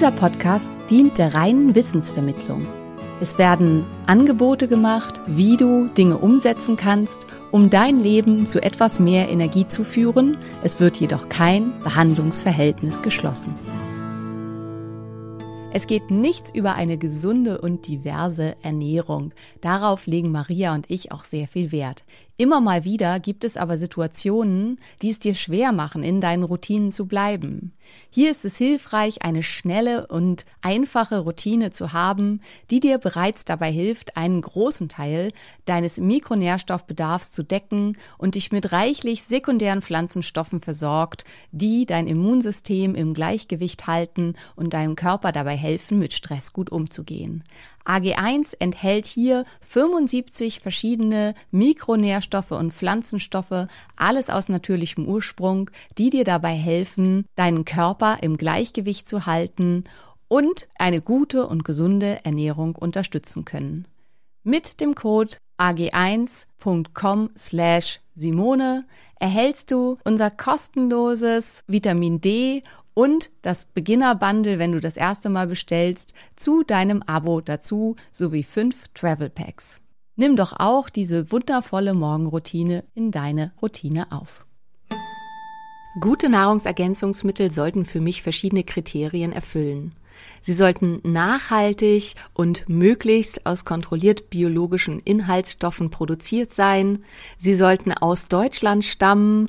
Dieser Podcast dient der reinen Wissensvermittlung. Es werden Angebote gemacht, wie du Dinge umsetzen kannst, um dein Leben zu etwas mehr Energie zu führen. Es wird jedoch kein Behandlungsverhältnis geschlossen. Es geht nichts über eine gesunde und diverse Ernährung. Darauf legen Maria und ich auch sehr viel Wert. Immer mal wieder gibt es aber Situationen, die es dir schwer machen, in deinen Routinen zu bleiben. Hier ist es hilfreich, eine schnelle und einfache Routine zu haben, die dir bereits dabei hilft, einen großen Teil deines Mikronährstoffbedarfs zu decken und dich mit reichlich sekundären Pflanzenstoffen versorgt, die dein Immunsystem im Gleichgewicht halten und deinem Körper dabei helfen, mit Stress gut umzugehen. AG1 enthält hier 75 verschiedene Mikronährstoffe und Pflanzenstoffe, alles aus natürlichem Ursprung, die dir dabei helfen, deinen Körper im Gleichgewicht zu halten und eine gute und gesunde Ernährung unterstützen können. Mit dem Code ag1.com slash Simone erhältst du unser kostenloses Vitamin D und das Beginner-Bundle, wenn du das erste Mal bestellst, zu deinem Abo dazu sowie fünf Travel Packs. Nimm doch auch diese wundervolle Morgenroutine in deine Routine auf. Gute Nahrungsergänzungsmittel sollten für mich verschiedene Kriterien erfüllen. Sie sollten nachhaltig und möglichst aus kontrolliert biologischen Inhaltsstoffen produziert sein. Sie sollten aus Deutschland stammen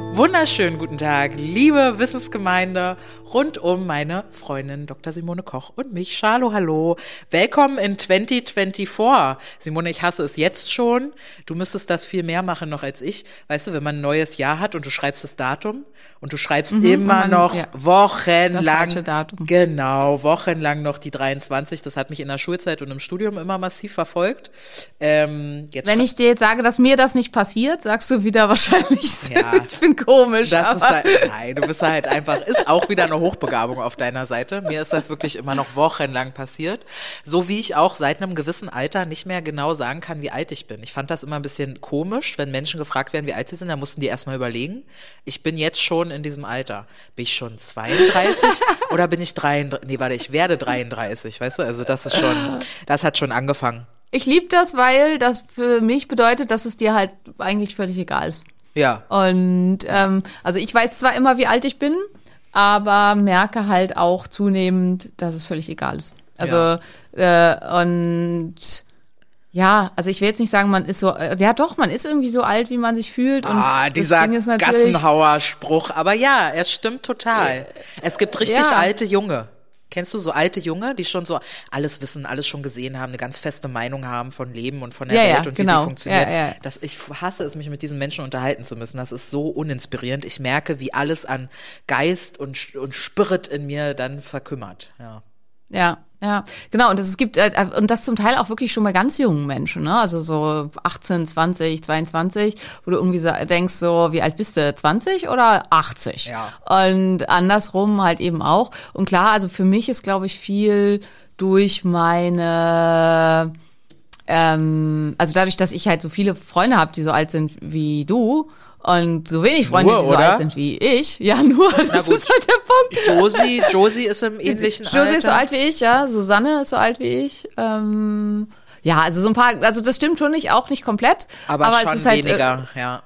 wunderschönen guten Tag, liebe Wissensgemeinde rund um meine Freundin Dr. Simone Koch und mich. Charlo, hallo. Willkommen in 2024. Simone, ich hasse es jetzt schon. Du müsstest das viel mehr machen noch als ich. Weißt du, wenn man ein neues Jahr hat und du schreibst das Datum und du schreibst Mhm, immer man- noch ja. wochenlang. Datum. Genau, wochenlang noch die 23. Das hat mich in der Schulzeit und im Studium immer massiv verfolgt. Ähm, Wenn ich dir jetzt sage, dass mir das nicht passiert, sagst du wieder wahrscheinlich, Ja. ich bin komisch. Das ist aber halt, nein, du bist halt einfach, ist auch wieder eine Hochbegabung auf deiner Seite. Mir ist das wirklich immer noch wochenlang passiert. So wie ich auch seit einem gewissen Alter nicht mehr genau sagen kann, wie alt ich bin. Ich fand das immer ein bisschen komisch, wenn Menschen gefragt werden, wie alt sie sind, dann mussten die erstmal überlegen. Ich bin jetzt schon in diesem Alter. Bin ich schon 32 oder bin ich 33? Nee, warte, ich werde 33, weißt du? Also das ist schon, das hat schon angefangen. ich liebe das, weil das für mich bedeutet, dass es dir halt eigentlich völlig egal ist. Ja. Und ähm, also ich weiß zwar immer, wie alt ich bin, aber merke halt auch zunehmend, dass es völlig egal ist. Also äh, und ja, also ich will jetzt nicht sagen, man ist so, äh, ja doch, man ist irgendwie so alt, wie man sich fühlt. Und Ah, dieser Gassenhauer-Spruch. Aber ja, es stimmt total. Es gibt richtig ja. alte Junge. Kennst du so alte Junge, die schon so alles wissen, alles schon gesehen haben, eine ganz feste Meinung haben von Leben und von der Ja, ja, Welt und wie genau. sie funktioniert? Ja, ja. Das, ich hasse es, mich mit diesen Menschen unterhalten zu müssen. Das ist so uninspirierend. Ich merke, wie alles an Geist und, und Spirit in mir dann verkümmert. Ja. Ja. Ja, genau. Und das, es gibt, äh, und das zum Teil auch wirklich schon bei ganz jungen Menschen, ne? Also so 18, 20, 22, wo du irgendwie denkst, so, wie alt bist du? 20 oder 80? Ja. Und andersrum halt eben auch. Und klar, also für mich ist, glaube ich, viel durch meine, ähm, also dadurch, dass ich halt so viele Freunde habe, die so alt sind wie du, und so wenig Freunde, Nur, die so oder? alt sind wie ich. Ja, nur, das ist halt der Punkt. Josie, Josie ist im ähnlichen Josie Alter. ist so alt wie ich, ja. Susanne ist so alt wie ich. Ähm, ja, also so ein paar, also das stimmt schon nicht, auch nicht komplett. aber, schon es ist halt, weniger, ja.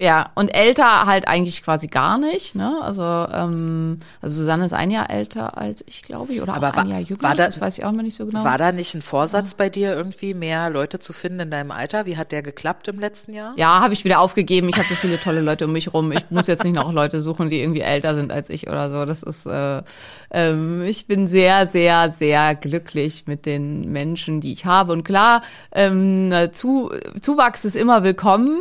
Ja, und älter halt eigentlich quasi gar nicht, ne? Also, ähm, also Susanne ist ein Jahr älter als ich, glaube ich, oder Aber auch war- ein Jahr jünger. war da- das weiß ich auch immer nicht so genau. War da nicht ein Vorsatz bei dir irgendwie, mehr Leute zu finden in deinem Alter? Wie hat der geklappt im letzten Jahr? Ja, habe ich wieder aufgegeben. Ich habe so viele tolle Leute um mich rum. Ich muss jetzt nicht noch Leute suchen, die irgendwie älter sind als ich oder so. Das ist, äh, ähm, ich bin sehr, sehr, sehr glücklich mit den Menschen, die ich habe. Und klar, ähm, zu, Zuwachs ist immer willkommen,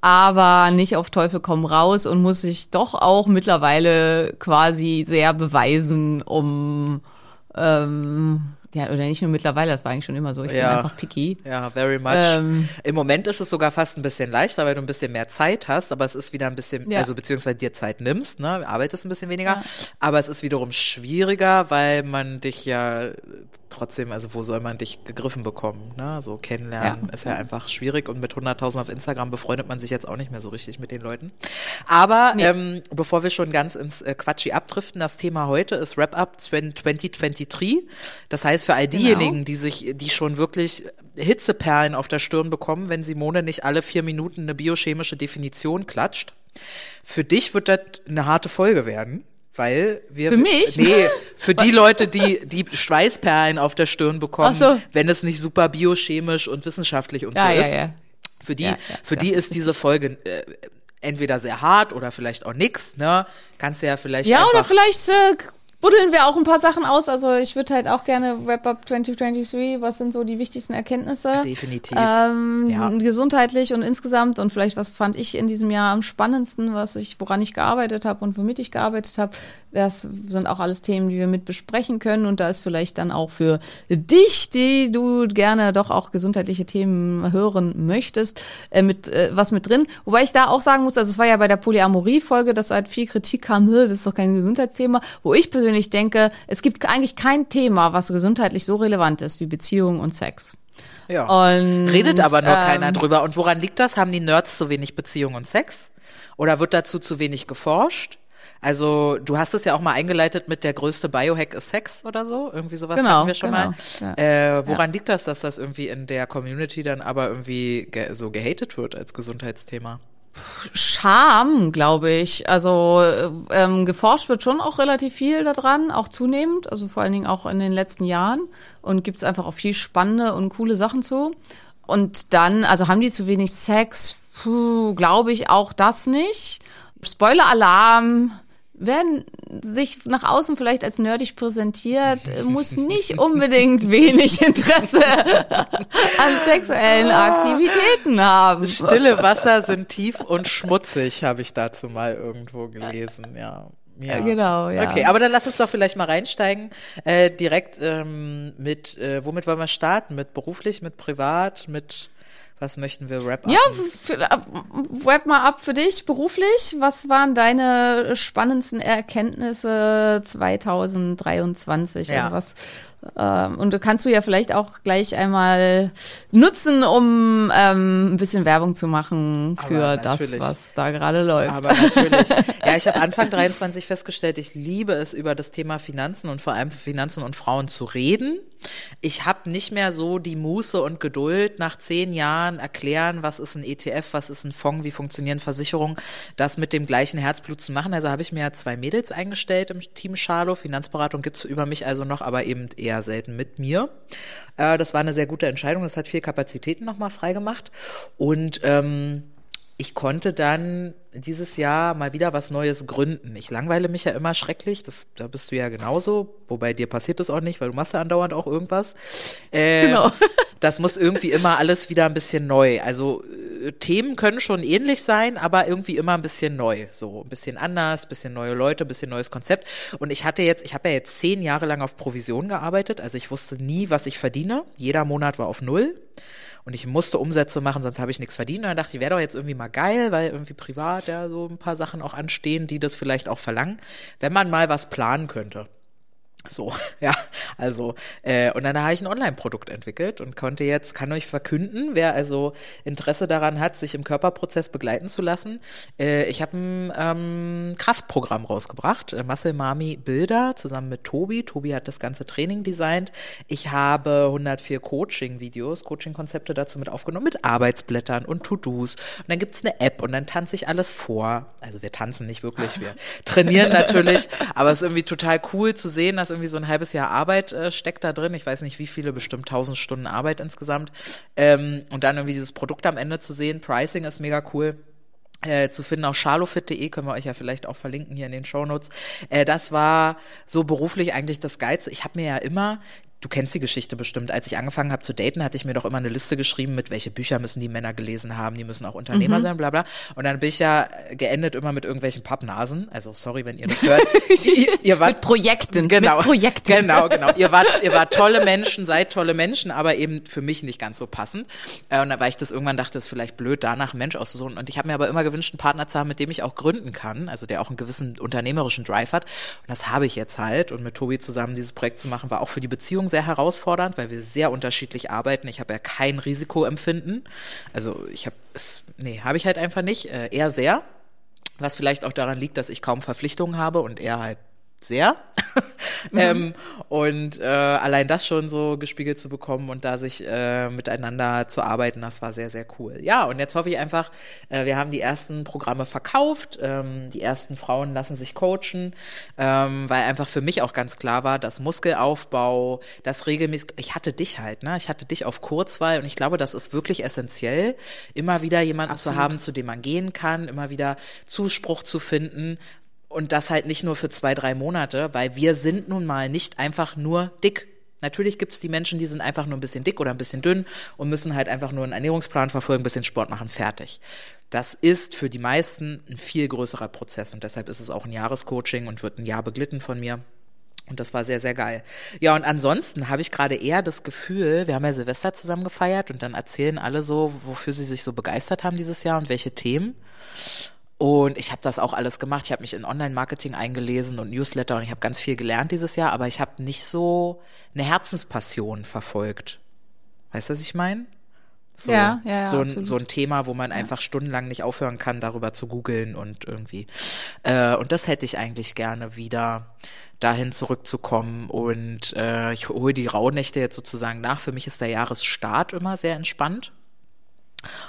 aber nicht auf Teufel komm raus und muss sich doch auch mittlerweile quasi sehr beweisen, um ähm, ja, oder nicht nur mittlerweile, das war eigentlich schon immer so. Ich Ja. bin einfach picky. Ja, very much. Ähm. Im Moment ist es sogar fast ein bisschen leichter, weil du ein bisschen mehr Zeit hast, aber es ist wieder ein bisschen, Ja. also beziehungsweise dir Zeit nimmst, ne, arbeitest ein bisschen weniger, aber es ist wiederum schwieriger, weil man dich ja trotzdem, also wo soll man dich gegriffen bekommen, ne, so kennenlernen Ja. ist ja einfach schwierig und mit 100.000 auf Instagram befreundet man sich jetzt auch nicht mehr so richtig mit den Leuten. Aber ähm, bevor wir schon ganz ins äh, Quatschi abdriften, das Thema heute ist Wrap-Up 2023. Das heißt, für all diejenigen, die sich, die schon wirklich Hitzeperlen auf der Stirn bekommen, wenn Simone nicht alle vier Minuten eine biochemische Definition klatscht. Für dich wird das eine harte Folge werden. Weil wir. Für mich? Nee, für die Leute, die die Schweißperlen auf der Stirn bekommen, so. wenn es nicht super biochemisch und wissenschaftlich und Ja, so ist. ja. Für die, für die ist diese Folge äh, entweder sehr hart oder vielleicht auch nix, ne? Kannst du ja vielleicht Ja, oder vielleicht äh, buddeln wir auch ein paar Sachen aus. Also ich würde halt auch gerne Wrap-Up 2023, was sind so die wichtigsten Erkenntnisse? definitiv. Ähm, Ja. gesundheitlich und insgesamt und vielleicht was fand ich in diesem Jahr am spannendsten, was ich, woran ich gearbeitet habe und womit ich gearbeitet habe. Das sind auch alles Themen, die wir mit besprechen können und da ist vielleicht dann auch für dich, die du gerne doch auch gesundheitliche Themen hören möchtest, äh, mit äh, was mit drin. Wobei ich da auch sagen muss, also es war ja bei der Polyamorie-Folge, dass halt viel Kritik kam, "Hä, das ist doch kein Gesundheitsthema, wo ich persönlich denke, es gibt eigentlich kein Thema, was gesundheitlich so relevant ist wie Beziehung und Sex. ja. Und, Redet aber nur ähm, keiner drüber. Und woran liegt das? Haben die Nerds zu wenig Beziehung und Sex? Oder wird dazu zu wenig geforscht? Also, du hast es ja auch mal eingeleitet mit der größte Biohack ist Sex oder so. Irgendwie sowas Genau, hatten wir schon genau, mal. ja. Äh, woran liegt das, dass das irgendwie in der Community dann aber irgendwie ge so gehatet wird als Gesundheitsthema? Scham, glaube ich. Also ähm, geforscht wird schon auch relativ viel daran, auch zunehmend, also vor allen Dingen auch in den letzten Jahren. Und gibt es einfach auch viel spannende und coole Sachen zu. Und dann, also haben die zu wenig Sex? Puh, glaube ich auch das nicht. Spoiler-Alarm. Wer sich nach außen vielleicht als nerdig präsentiert, muss nicht unbedingt wenig Interesse an sexuellen Aktivitäten haben. Stille Wasser sind tief und schmutzig, habe ich dazu mal irgendwo gelesen, ja. Ja. Genau, ja. Okay, aber dann lass uns doch vielleicht mal reinsteigen. Äh, direkt ähm, mit, äh, womit wollen wir starten? Mit beruflich, mit privat, mit was möchten wir wrap Ja, für, äh, wrap mal ab für dich beruflich. Was waren deine spannendsten Erkenntnisse 2023? Ja. Also was, und du kannst du ja vielleicht auch gleich einmal nutzen, um ähm, ein bisschen Werbung zu machen für das, was da gerade läuft. Aber natürlich. Ja, ich habe Anfang 23 festgestellt, ich liebe es, über das Thema Finanzen und vor allem Finanzen und Frauen zu reden. Ich habe nicht mehr so die Muße und Geduld, nach zehn Jahren erklären, was ist ein ETF, was ist ein Fonds, wie funktionieren Versicherungen, das mit dem gleichen Herzblut zu machen. Also habe ich mir ja zwei Mädels eingestellt im Team Charlo. Finanzberatung gibt's über mich also noch, aber eben eher selten mit mir. Äh, das war eine sehr gute Entscheidung. Das hat viel Kapazitäten nochmal freigemacht. Und ähm, ich konnte dann dieses Jahr mal wieder was Neues gründen. Ich langweile mich ja immer schrecklich, das, da bist du ja genauso, wobei dir passiert das auch nicht, weil du machst ja andauernd auch irgendwas. Äh, Genau. Das muss irgendwie immer alles wieder ein bisschen neu. Also äh, Themen können schon ähnlich sein, aber irgendwie immer ein bisschen neu. So ein bisschen anders, bisschen neue Leute, bisschen neues Konzept. Und ich hatte jetzt, ich habe ja jetzt zehn Jahre lang auf Provision gearbeitet. Also ich wusste nie, was ich verdiene. Jeder Monat war auf null. Und ich musste Umsätze machen, sonst habe ich nichts verdient. Und dann dachte ich, wäre doch jetzt irgendwie mal geil, weil irgendwie privat ja so ein paar Sachen auch anstehen, die das vielleicht auch verlangen, wenn man mal was planen könnte. So, ja, also, äh, und dann habe ich ein Online-Produkt entwickelt und konnte jetzt, kann euch verkünden, wer also Interesse daran hat, sich im Körperprozess begleiten zu lassen. Äh, ich habe ein ähm, Kraftprogramm rausgebracht, äh, Muscle Mami Bilder, zusammen mit Tobi. Tobi hat das ganze Training designt. Ich habe 104 Coaching-Videos, Coaching-Konzepte dazu mit aufgenommen, mit Arbeitsblättern und To-Dos. Und dann gibt's eine App und dann tanze ich alles vor. Also wir tanzen nicht wirklich, wir trainieren natürlich, aber es ist irgendwie total cool zu sehen, dass irgendwie so ein halbes Jahr Arbeit äh, steckt da drin. Ich weiß nicht, wie viele, bestimmt 1000 Stunden Arbeit insgesamt. Ähm, und dann irgendwie dieses Produkt am Ende zu sehen. Pricing ist mega cool. Äh, zu finden auf charlofit.de, können wir euch ja vielleicht auch verlinken hier in den Shownotes. Äh, das war so beruflich eigentlich das Geilste. Ich habe mir ja immer Du kennst die Geschichte bestimmt. Als ich angefangen habe zu daten, hatte ich mir doch immer eine Liste geschrieben, mit welche Bücher müssen die Männer gelesen haben, die müssen auch Unternehmer mhm. sein, bla bla. Und dann bin ich ja geendet immer mit irgendwelchen Pappnasen. Also sorry, wenn ihr das hört. ihr, ihr wart, mit Projekten. Genau. Mit Projekten. Genau, genau. Ihr wart, ihr wart tolle Menschen, seid tolle Menschen, aber eben für mich nicht ganz so passend. Äh, und da war ich das irgendwann dachte, es ist vielleicht blöd, danach einen Mensch auszusuchen. Und ich habe mir aber immer gewünscht, einen Partner zu haben, mit dem ich auch gründen kann, also der auch einen gewissen unternehmerischen Drive hat. Und das habe ich jetzt halt. Und mit Tobi zusammen dieses Projekt zu machen, war auch für die Beziehung sehr herausfordernd weil wir sehr unterschiedlich arbeiten. Ich habe ja kein Risikoempfinden. Also ich habe es, nee, habe ich halt einfach nicht. Äh, eher sehr. Was vielleicht auch daran liegt, dass ich kaum Verpflichtungen habe und er halt sehr. Mhm. ähm, und äh, allein das schon so gespiegelt zu bekommen und da sich äh, miteinander zu arbeiten, das war sehr, sehr cool. Ja, und jetzt hoffe ich einfach, äh, wir haben die ersten Programme verkauft, ähm, die ersten Frauen lassen sich coachen, ähm, weil einfach für mich auch ganz klar war, dass Muskelaufbau, das regelmäßig, ich hatte dich halt, ne? Ich hatte dich auf Kurzwahl und ich glaube, das ist wirklich essentiell, immer wieder jemanden Absolut. zu haben, zu dem man gehen kann, immer wieder Zuspruch zu finden, und das halt nicht nur für zwei, drei Monate, weil wir sind nun mal nicht einfach nur dick. Natürlich gibt's die Menschen, die sind einfach nur ein bisschen dick oder ein bisschen dünn und müssen halt einfach nur einen Ernährungsplan verfolgen, ein bisschen Sport machen, fertig. Das ist für die meisten ein viel größerer Prozess und deshalb ist es auch ein Jahrescoaching und wird ein Jahr beglitten von mir. Und das war sehr, sehr geil. Ja, und ansonsten habe ich gerade eher das Gefühl, wir haben ja Silvester zusammen gefeiert und dann erzählen alle so, wofür sie sich so begeistert haben dieses Jahr und welche Themen. Und ich habe das auch alles gemacht. Ich habe mich in Online-Marketing eingelesen und Newsletter und ich habe ganz viel gelernt dieses Jahr, aber ich habe nicht so eine Herzenspassion verfolgt. Weißt du, was ich meine? So, ja, ja, ja, so, ein, so ein Thema, wo man einfach stundenlang nicht aufhören kann, darüber zu googeln und irgendwie. Äh, und das hätte ich eigentlich gerne wieder dahin zurückzukommen. Und äh, ich hole die Rauhnächte jetzt sozusagen nach. Für mich ist der Jahresstart immer sehr entspannt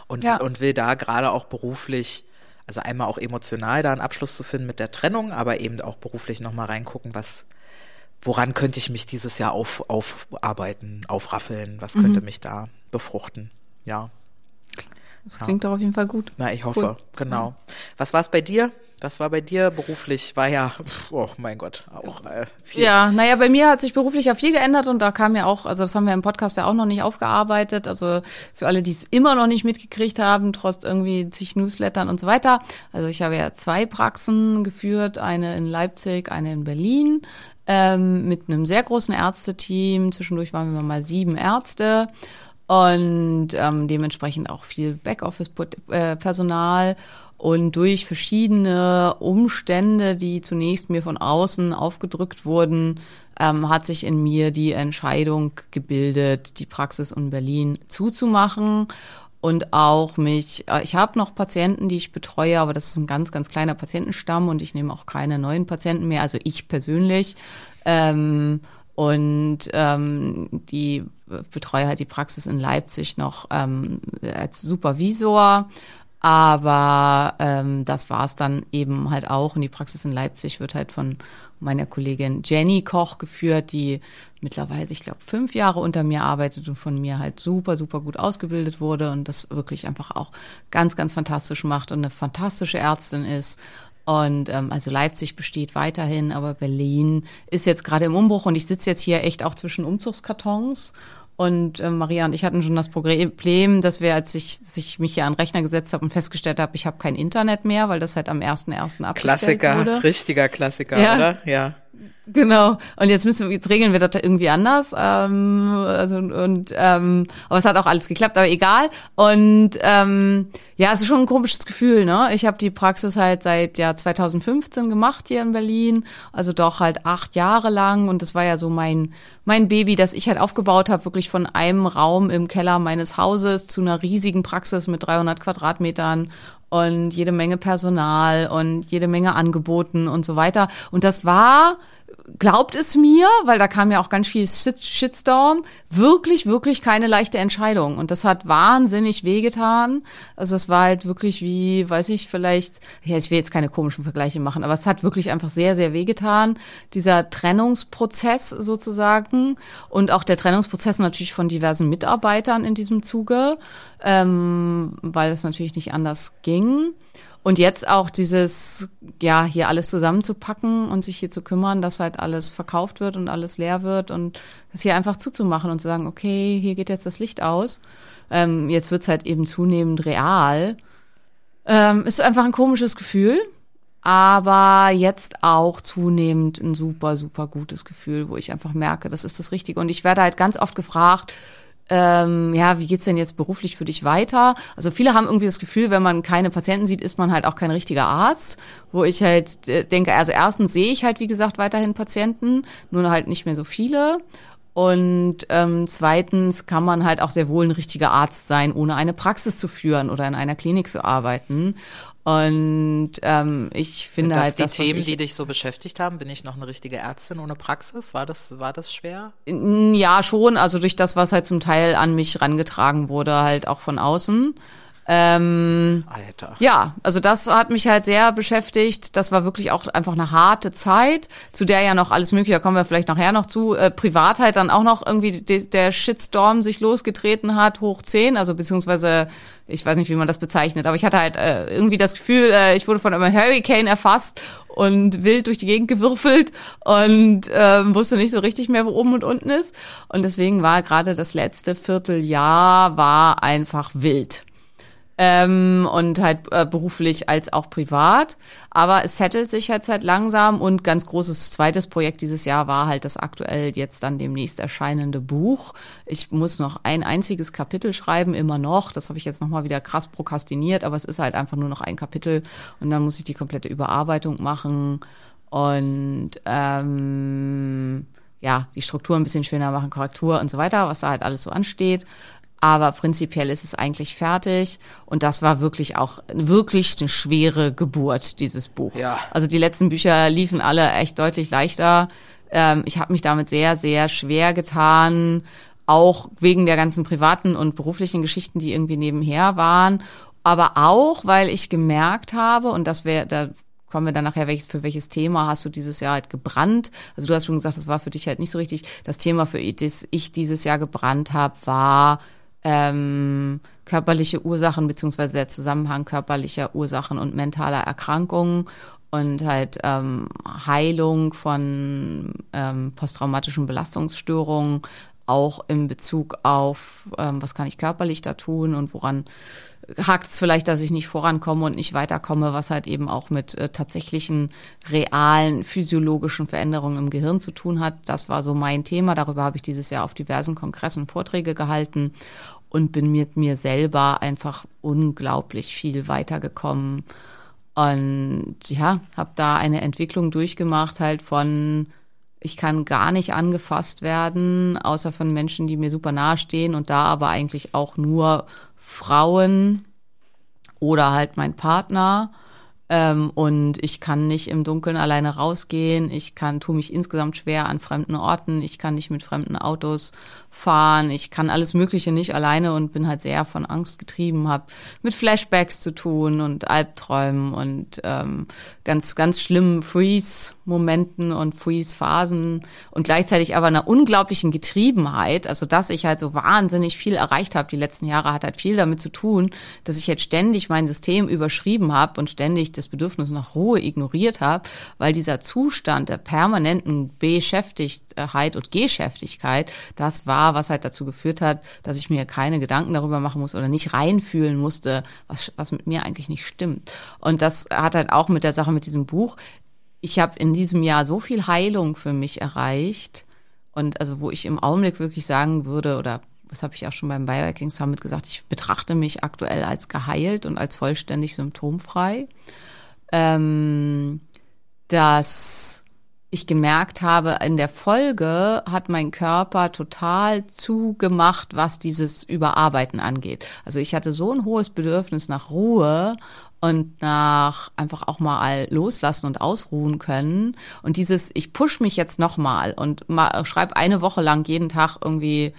und, und will da gerade auch beruflich also einmal auch emotional da einen Abschluss zu finden mit der Trennung, aber eben auch beruflich nochmal reingucken, was, woran könnte ich mich dieses Jahr auf, aufarbeiten, aufraffeln, was könnte mhm. mich da befruchten, ja. Das klingt ja. doch auf jeden Fall gut. Na, ich hoffe, cool. genau. Was war es bei dir? Was war bei dir beruflich? War ja, oh mein Gott, auch äh, viel. Ja, naja, bei mir hat sich beruflich ja viel geändert und da kam ja auch, also das haben wir im Podcast ja auch noch nicht aufgearbeitet. Also für alle, die es immer noch nicht mitgekriegt haben, trotz irgendwie zig Newslettern und so weiter. Also ich habe ja zwei Praxen geführt, eine in Leipzig, eine in Berlin. Ähm, mit einem sehr großen Ärzteteam. Zwischendurch waren wir mal sieben Ärzte und ähm, dementsprechend auch viel Backoffice-Personal. Äh, und durch verschiedene Umstände, die zunächst mir von außen aufgedrückt wurden, ähm, hat sich in mir die Entscheidung gebildet, die Praxis in Berlin zuzumachen und auch mich, äh, ich habe noch Patienten, die ich betreue, aber das ist ein ganz, ganz kleiner Patientenstamm und ich nehme auch keine neuen Patienten mehr, also ich persönlich. Ähm, und ähm, die betreue halt die Praxis in Leipzig noch ähm, als Supervisor aber ähm, das war es dann eben halt auch. Und die Praxis in Leipzig wird halt von meiner Kollegin Jenny Koch geführt, die mittlerweile, ich glaube, fünf Jahre unter mir arbeitet und von mir halt super, super gut ausgebildet wurde und das wirklich einfach auch ganz, ganz fantastisch macht und eine fantastische Ärztin ist. Und ähm, also Leipzig besteht weiterhin, aber Berlin ist jetzt gerade im Umbruch und ich sitze jetzt hier echt auch zwischen Umzugskartons Und äh, Maria und ich hatten schon das Problem, dass wir, als ich, dass ich mich hier an den Rechner gesetzt habe und festgestellt habe, ich habe kein Internet mehr, weil das halt am 1.1. abgestellt Klassiker, wurde. richtiger Klassiker, Ja. oder? Ja. Genau. Und jetzt müssen wir, jetzt regeln wir das irgendwie anders. Ähm, also und ähm, aber es hat auch alles geklappt, aber egal. Und ähm, ja, es ist schon ein komisches Gefühl, ne? Ich habe die Praxis halt seit ja 2015 gemacht hier in Berlin, also doch halt acht Jahre lang. Und das war ja so mein mein Baby, das ich halt aufgebaut habe, wirklich von einem Raum im Keller meines Hauses zu einer riesigen Praxis mit 300 Quadratmetern und jede Menge Personal und jede Menge Angeboten und so weiter. Und das war, glaubt es mir, weil da kam ja auch ganz viel Shit- Shitstorm, wirklich, wirklich keine leichte Entscheidung. Und das hat wahnsinnig wehgetan. Also es war halt wirklich wie, weiß ich, vielleicht, ja, ich will jetzt keine komischen Vergleiche machen, aber es hat wirklich einfach sehr, sehr wehgetan. Dieser Trennungsprozess sozusagen und auch der Trennungsprozess natürlich von diversen Mitarbeitern in diesem Zuge, ähm, weil es natürlich nicht anders ging. Und jetzt auch dieses, ja, hier alles zusammenzupacken und sich hier zu kümmern, dass halt alles verkauft wird und alles leer wird und das hier einfach zuzumachen und zu sagen, okay, hier geht jetzt das Licht aus. Ähm, jetzt wird's halt eben zunehmend real. Ähm, ist einfach ein komisches Gefühl, aber jetzt auch zunehmend ein super, super gutes Gefühl, wo ich einfach merke, das ist das Richtige. Und ich werde halt ganz oft gefragt, ähm, ja, wie geht's denn jetzt beruflich für dich weiter? Also viele haben irgendwie das Gefühl, wenn man keine Patienten sieht, ist man halt auch kein richtiger Arzt, wo ich halt äh, denke, also erstens sehe ich halt, wie gesagt, weiterhin Patienten, nur halt nicht mehr so viele. Und ähm, zweitens kann man halt auch sehr wohl ein richtiger Arzt sein, ohne eine Praxis zu führen oder in einer Klinik zu arbeiten. Und ähm, ich finde Sind das halt, die das, was Themen, die dich so beschäftigt haben? Bin ich noch eine richtige Ärztin ohne Praxis? War das, war das schwer? Ja, schon. Also durch das, was halt zum Teil an mich rangetragen wurde, halt auch von außen. Ähm, Alter. ja, also das hat mich halt sehr beschäftigt. Das war wirklich auch einfach eine harte Zeit, zu der ja noch alles mögliche, da kommen wir vielleicht nachher noch zu, äh, privat halt dann auch noch irgendwie de, der Shitstorm sich losgetreten hat, hoch 10, also beziehungsweise, ich weiß nicht, wie man das bezeichnet, aber ich hatte halt äh, irgendwie das Gefühl, äh, ich wurde von einem Hurricane erfasst und wild durch die Gegend gewürfelt und ähm, wusste nicht so richtig mehr, wo oben und unten ist. Und deswegen war gerade das letzte Vierteljahr war einfach wild ähm, und halt äh, beruflich als auch privat. Aber es settelt sich jetzt halt langsam und ganz großes zweites Projekt dieses Jahr war halt das aktuell jetzt dann demnächst erscheinende Buch. Ich muss noch ein einziges Kapitel schreiben, immer noch. Das habe ich jetzt nochmal wieder krass prokrastiniert, aber es ist halt einfach nur noch ein Kapitel und dann muss ich die komplette Überarbeitung machen und ähm, ja, die Struktur ein bisschen schöner machen, Korrektur und so weiter, was da halt alles so ansteht. Aber prinzipiell ist es eigentlich fertig. Und das war wirklich auch wirklich eine schwere Geburt, dieses Buch. Ja. Also die letzten Bücher liefen alle echt deutlich leichter. Ähm, ich habe mich damit sehr, sehr schwer getan, auch wegen der ganzen privaten und beruflichen Geschichten, die irgendwie nebenher waren. Aber auch, weil ich gemerkt habe, und das wäre, da kommen wir dann nachher, welches, für welches Thema hast du dieses Jahr halt gebrannt? Also du hast schon gesagt, das war für dich halt nicht so richtig. Das Thema, für das ich dieses Jahr gebrannt habe, war ähm, körperliche Ursachen beziehungsweise der Zusammenhang körperlicher Ursachen und mentaler Erkrankungen und halt ähm, Heilung von ähm, posttraumatischen Belastungsstörungen, auch in Bezug auf, ähm, was kann ich körperlich da tun und woran hakt es vielleicht, dass ich nicht vorankomme und nicht weiterkomme, was halt eben auch mit äh, tatsächlichen realen physiologischen Veränderungen im Gehirn zu tun hat. Das war so mein Thema. Darüber habe ich dieses Jahr auf diversen Kongressen Vorträge gehalten und bin mit mir selber einfach unglaublich viel weitergekommen. Und ja, habe da eine Entwicklung durchgemacht, halt von ich kann gar nicht angefasst werden, außer von Menschen, die mir super nahe stehen und da aber eigentlich auch nur Frauen oder halt mein Partner. Ähm, und ich kann nicht im Dunkeln alleine rausgehen. Ich kann, tue mich insgesamt schwer an fremden Orten. Ich kann nicht mit fremden Autos fahren. Ich kann alles Mögliche nicht alleine und bin halt sehr von Angst getrieben, habe mit Flashbacks zu tun und Albträumen und ähm, ganz, ganz schlimmen Freeze Momenten und Freeze-Phasen und gleichzeitig aber einer unglaublichen Getriebenheit. Also, dass ich halt so wahnsinnig viel erreicht habe die letzten Jahre, hat halt viel damit zu tun, dass ich jetzt ständig mein System überschrieben habe und ständig das Bedürfnis nach Ruhe ignoriert habe, weil dieser Zustand der permanenten Beschäftigtheit und Geschäftigkeit, das war, was halt dazu geführt hat, dass ich mir keine Gedanken darüber machen muss oder nicht reinfühlen musste, was, was mit mir eigentlich nicht stimmt. Und das hat halt auch mit der Sache mit diesem Buch, ich habe in diesem Jahr so viel Heilung für mich erreicht. Und also wo ich im Augenblick wirklich sagen würde oder das habe ich auch schon beim Biohacking Summit gesagt, ich betrachte mich aktuell als geheilt und als vollständig symptomfrei, ähm, dass ich gemerkt habe, in der Folge hat mein Körper total zugemacht, was dieses Überarbeiten angeht. Also ich hatte so ein hohes Bedürfnis nach Ruhe und nach einfach auch mal loslassen und ausruhen können. Und dieses, ich push mich jetzt nochmal und schreibe eine Woche lang jeden Tag irgendwie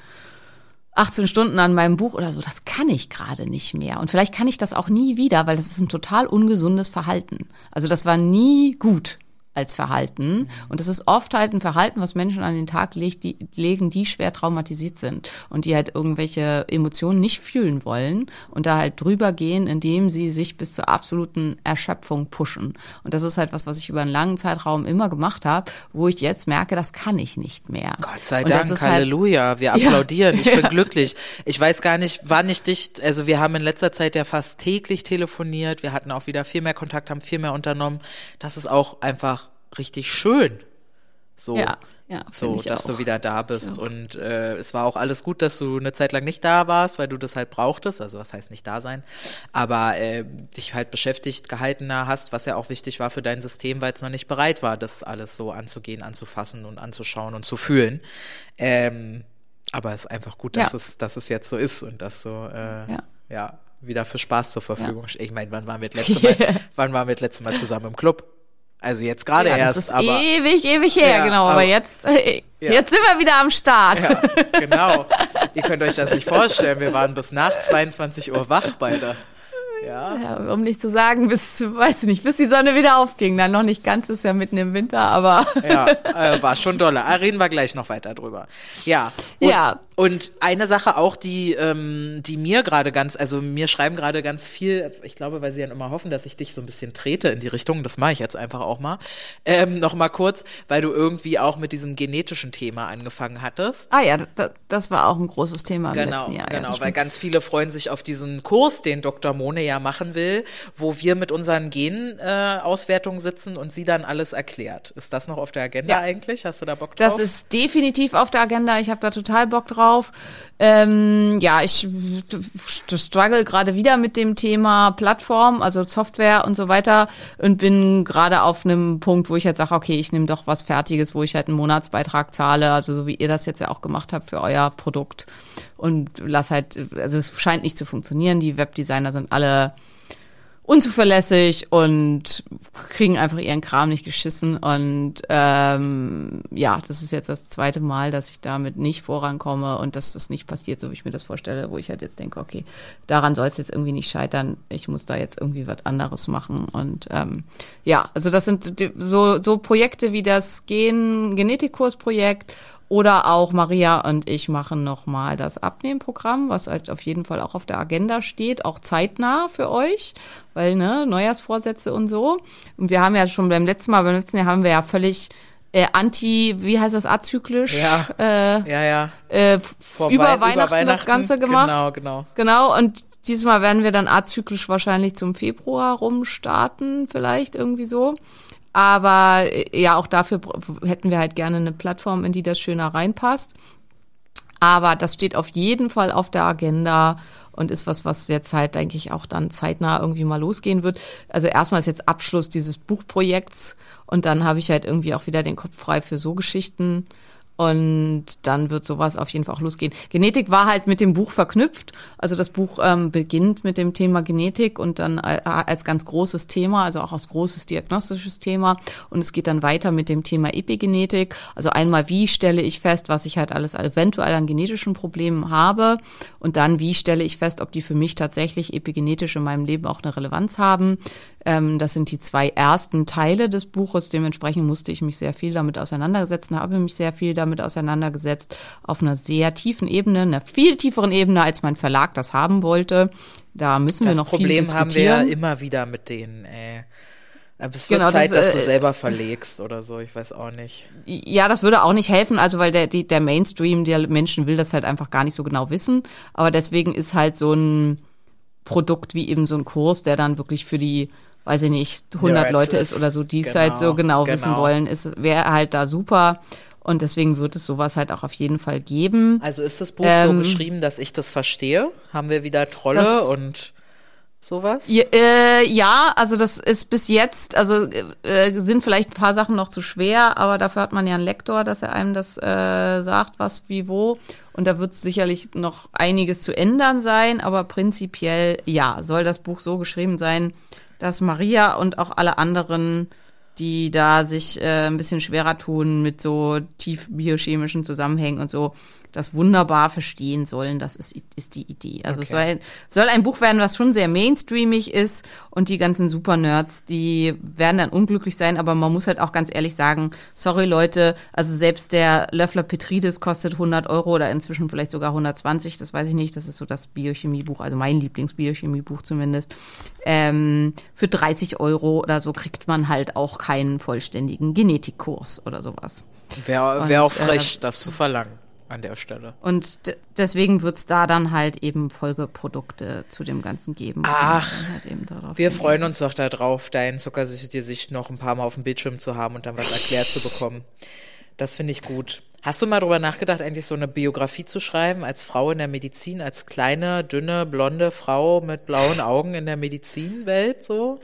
18 Stunden an meinem Buch oder so, das kann ich gerade nicht mehr. Und vielleicht kann ich das auch nie wieder, weil das ist ein total ungesundes Verhalten. Also das war nie gut als Verhalten. Und das ist oft halt ein Verhalten, was Menschen an den Tag legt, die, legen, die schwer traumatisiert sind und die halt irgendwelche Emotionen nicht fühlen wollen und da halt drüber gehen, indem sie sich bis zur absoluten Erschöpfung pushen. Und das ist halt was, was ich über einen langen Zeitraum immer gemacht habe, wo ich jetzt merke, das kann ich nicht mehr. Gott sei Dank, halt Halleluja. Wir applaudieren. Ja. Ich bin glücklich. Ich weiß gar nicht, wann ich dich, also wir haben in letzter Zeit ja fast täglich telefoniert. Wir hatten auch wieder viel mehr Kontakt, haben viel mehr unternommen. Das ist auch einfach richtig schön. So, ja, ja, so dass auch. du wieder da bist. Und äh, es war auch alles gut, dass du eine Zeit lang nicht da warst, weil du das halt brauchtest. Also was heißt nicht da sein, aber äh, dich halt beschäftigt gehaltener hast, was ja auch wichtig war für dein System, weil es noch nicht bereit war, das alles so anzugehen, anzufassen und anzuschauen und zu fühlen. Ähm, aber es ist einfach gut, dass Ja. es, dass es jetzt so ist und dass so äh, Ja. ja. wieder für Spaß zur Verfügung steht. Ich meine, wann waren wir das letzte Mal, wann waren wir das letzte Mal zusammen im Club? Also jetzt gerade Ja, erst, das ist aber ewig, ewig her, Ja, genau. Aber, aber- jetzt, äh, Ja. jetzt sind wir wieder am Start. Ja, genau. Ihr könnt euch das nicht vorstellen. Wir waren bis nach 22 Uhr wach beide. Ja. Ja, um nicht zu sagen, bis, weiß ich nicht, bis die Sonne wieder aufging. Dann noch nicht ganz, ist ja mitten im Winter, aber Ja, äh, war schon dolle. Ah, reden wir gleich noch weiter drüber. Ja. Und, Ja. Und eine Sache auch, die, ähm, die mir gerade ganz, also mir schreiben gerade ganz viel, ich glaube, weil sie dann immer hoffen, dass ich dich so ein bisschen trete in die Richtung, das mache ich jetzt einfach auch mal, ähm, noch mal kurz, weil du irgendwie auch mit diesem genetischen Thema angefangen hattest. ah ja, das, das war auch ein großes Thema im Genau, letzten Jahr. genau, ja, weil ganz viele freuen sich auf diesen Kurs, den Dr. Mone ja machen will, wo wir mit unseren Genauswertungen äh, sitzen und sie dann alles erklärt. Ist das noch auf der Agenda Ja. eigentlich? Hast du da Bock drauf? Das ist definitiv auf der Agenda. Ich habe da total Bock drauf. Ähm, ja, ich struggle gerade wieder mit dem Thema Plattform, also Software und so weiter und bin gerade auf einem Punkt, wo ich jetzt sage, okay, ich nehme doch was Fertiges, wo ich halt einen Monatsbeitrag zahle, also so wie ihr das jetzt ja auch gemacht habt für euer Produkt und lass halt, also es scheint nicht zu funktionieren. Die Webdesigner sind alle unzuverlässig und kriegen einfach ihren Kram nicht geschissen. Und ähm, ja, das ist jetzt das zweite Mal, dass ich damit nicht vorankomme und dass das nicht passiert, so wie ich mir das vorstelle, wo ich halt jetzt denke, okay, daran soll es jetzt irgendwie nicht scheitern. Ich muss da jetzt irgendwie was anderes machen. Und ähm, ja, also das sind so, so Projekte wie das Gen Genetikkursprojekt oder auch Maria und ich machen nochmal das Abnehmprogramm, was halt auf jeden Fall auch auf der Agenda steht, auch zeitnah für euch, weil, ne, Neujahrsvorsätze und so. Und wir haben ja schon beim letzten Mal, beim letzten Jahr haben wir ja völlig äh, anti, wie heißt das, azyklisch, Ja. äh, ja, ja. äh, Vor über, Wei- Weihnachten das Ganze gemacht. Genau, genau. Genau, und diesmal werden wir dann azyklisch wahrscheinlich zum Februar rum starten, vielleicht irgendwie so. Aber äh, ja, auch dafür hätten wir halt gerne eine Plattform, in die das schöner reinpasst. Aber das steht auf jeden Fall auf der Agenda und ist was, was jetzt halt, denke ich, auch dann zeitnah irgendwie mal losgehen wird. Also erstmal ist jetzt Abschluss dieses Buchprojekts und dann habe ich halt irgendwie auch wieder den Kopf frei für so Geschichten. Und dann wird sowas auf jeden Fall auch losgehen. Genetik war halt mit dem Buch verknüpft. Also das Buch ähm, beginnt mit dem Thema Genetik und dann äh, als ganz großes Thema, also auch als großes diagnostisches Thema. Und es geht dann weiter mit dem Thema Epigenetik. Also einmal, wie stelle ich fest, was ich halt alles eventuell an genetischen Problemen habe. Und dann, wie stelle ich fest, ob die für mich tatsächlich epigenetisch in meinem Leben auch eine Relevanz haben. Ähm, das sind die zwei ersten Teile des Buches. Dementsprechend musste ich mich sehr viel damit auseinandersetzen, habe mich sehr viel damit auseinandergesetzt, auf einer sehr tiefen Ebene, einer viel tieferen Ebene, als mein Verlag das haben wollte. Da müssen wir Das noch viel Problem diskutieren. haben wir ja immer wieder mit denen, ey. Aber es wird Genau, Zeit, das, dass du äh, selber verlegst oder so, ich weiß auch nicht. Ja, das würde auch nicht helfen, also weil der, die, der Mainstream der Menschen will das halt einfach gar nicht so genau wissen. Aber deswegen ist halt so ein Produkt wie eben so ein Kurs, der dann wirklich für die, weiß ich nicht, 100 Nerds Leute ist oder so, die es Genau, halt so genau, wissen genau. wollen, ist wäre halt da super. Und deswegen wird es sowas halt auch auf jeden Fall geben. Also ist das Buch so Ähm, geschrieben, dass ich das verstehe? Haben wir wieder Trolle Das- und sowas? Ja, äh, ja, also das ist bis jetzt, also äh, sind vielleicht ein paar Sachen noch zu schwer, aber dafür hat man ja einen Lektor, dass er einem das äh, sagt, was, wie, wo. Und da wird sicherlich noch einiges zu ändern sein, aber prinzipiell ja, soll das Buch so geschrieben sein, dass Maria und auch alle anderen, die da sich äh, ein bisschen schwerer tun mit so tief biochemischen Zusammenhängen und so, das wunderbar verstehen sollen. Das ist, ist die Idee. Also es Okay. soll, soll ein Buch werden, was schon sehr mainstreamig ist und die ganzen Supernerds, die werden dann unglücklich sein, aber man muss halt auch ganz ehrlich sagen, sorry Leute, also selbst der Löffler Petridis kostet 100 Euro oder inzwischen vielleicht sogar 120, das weiß ich nicht, das ist so das Biochemiebuch, also mein Lieblingsbiochemiebuch zumindest. Ähm, für 30 Euro oder so kriegt man halt auch keinen vollständigen Genetikkurs oder sowas. Wäre wär auch frech, das zu verlangen an der Stelle. Und deswegen wird's da dann halt eben Folgeprodukte zu dem Ganzen geben. Ach, halt Wir freuen uns doch darauf, dein zuckersüchtige Sicht noch ein paar Mal auf dem Bildschirm zu haben und dann was erklärt zu bekommen. Das finde ich gut. Hast du mal drüber nachgedacht, eigentlich so eine Biografie zu schreiben als Frau in der Medizin, als kleine, dünne, blonde Frau mit blauen Augen in der Medizinwelt so?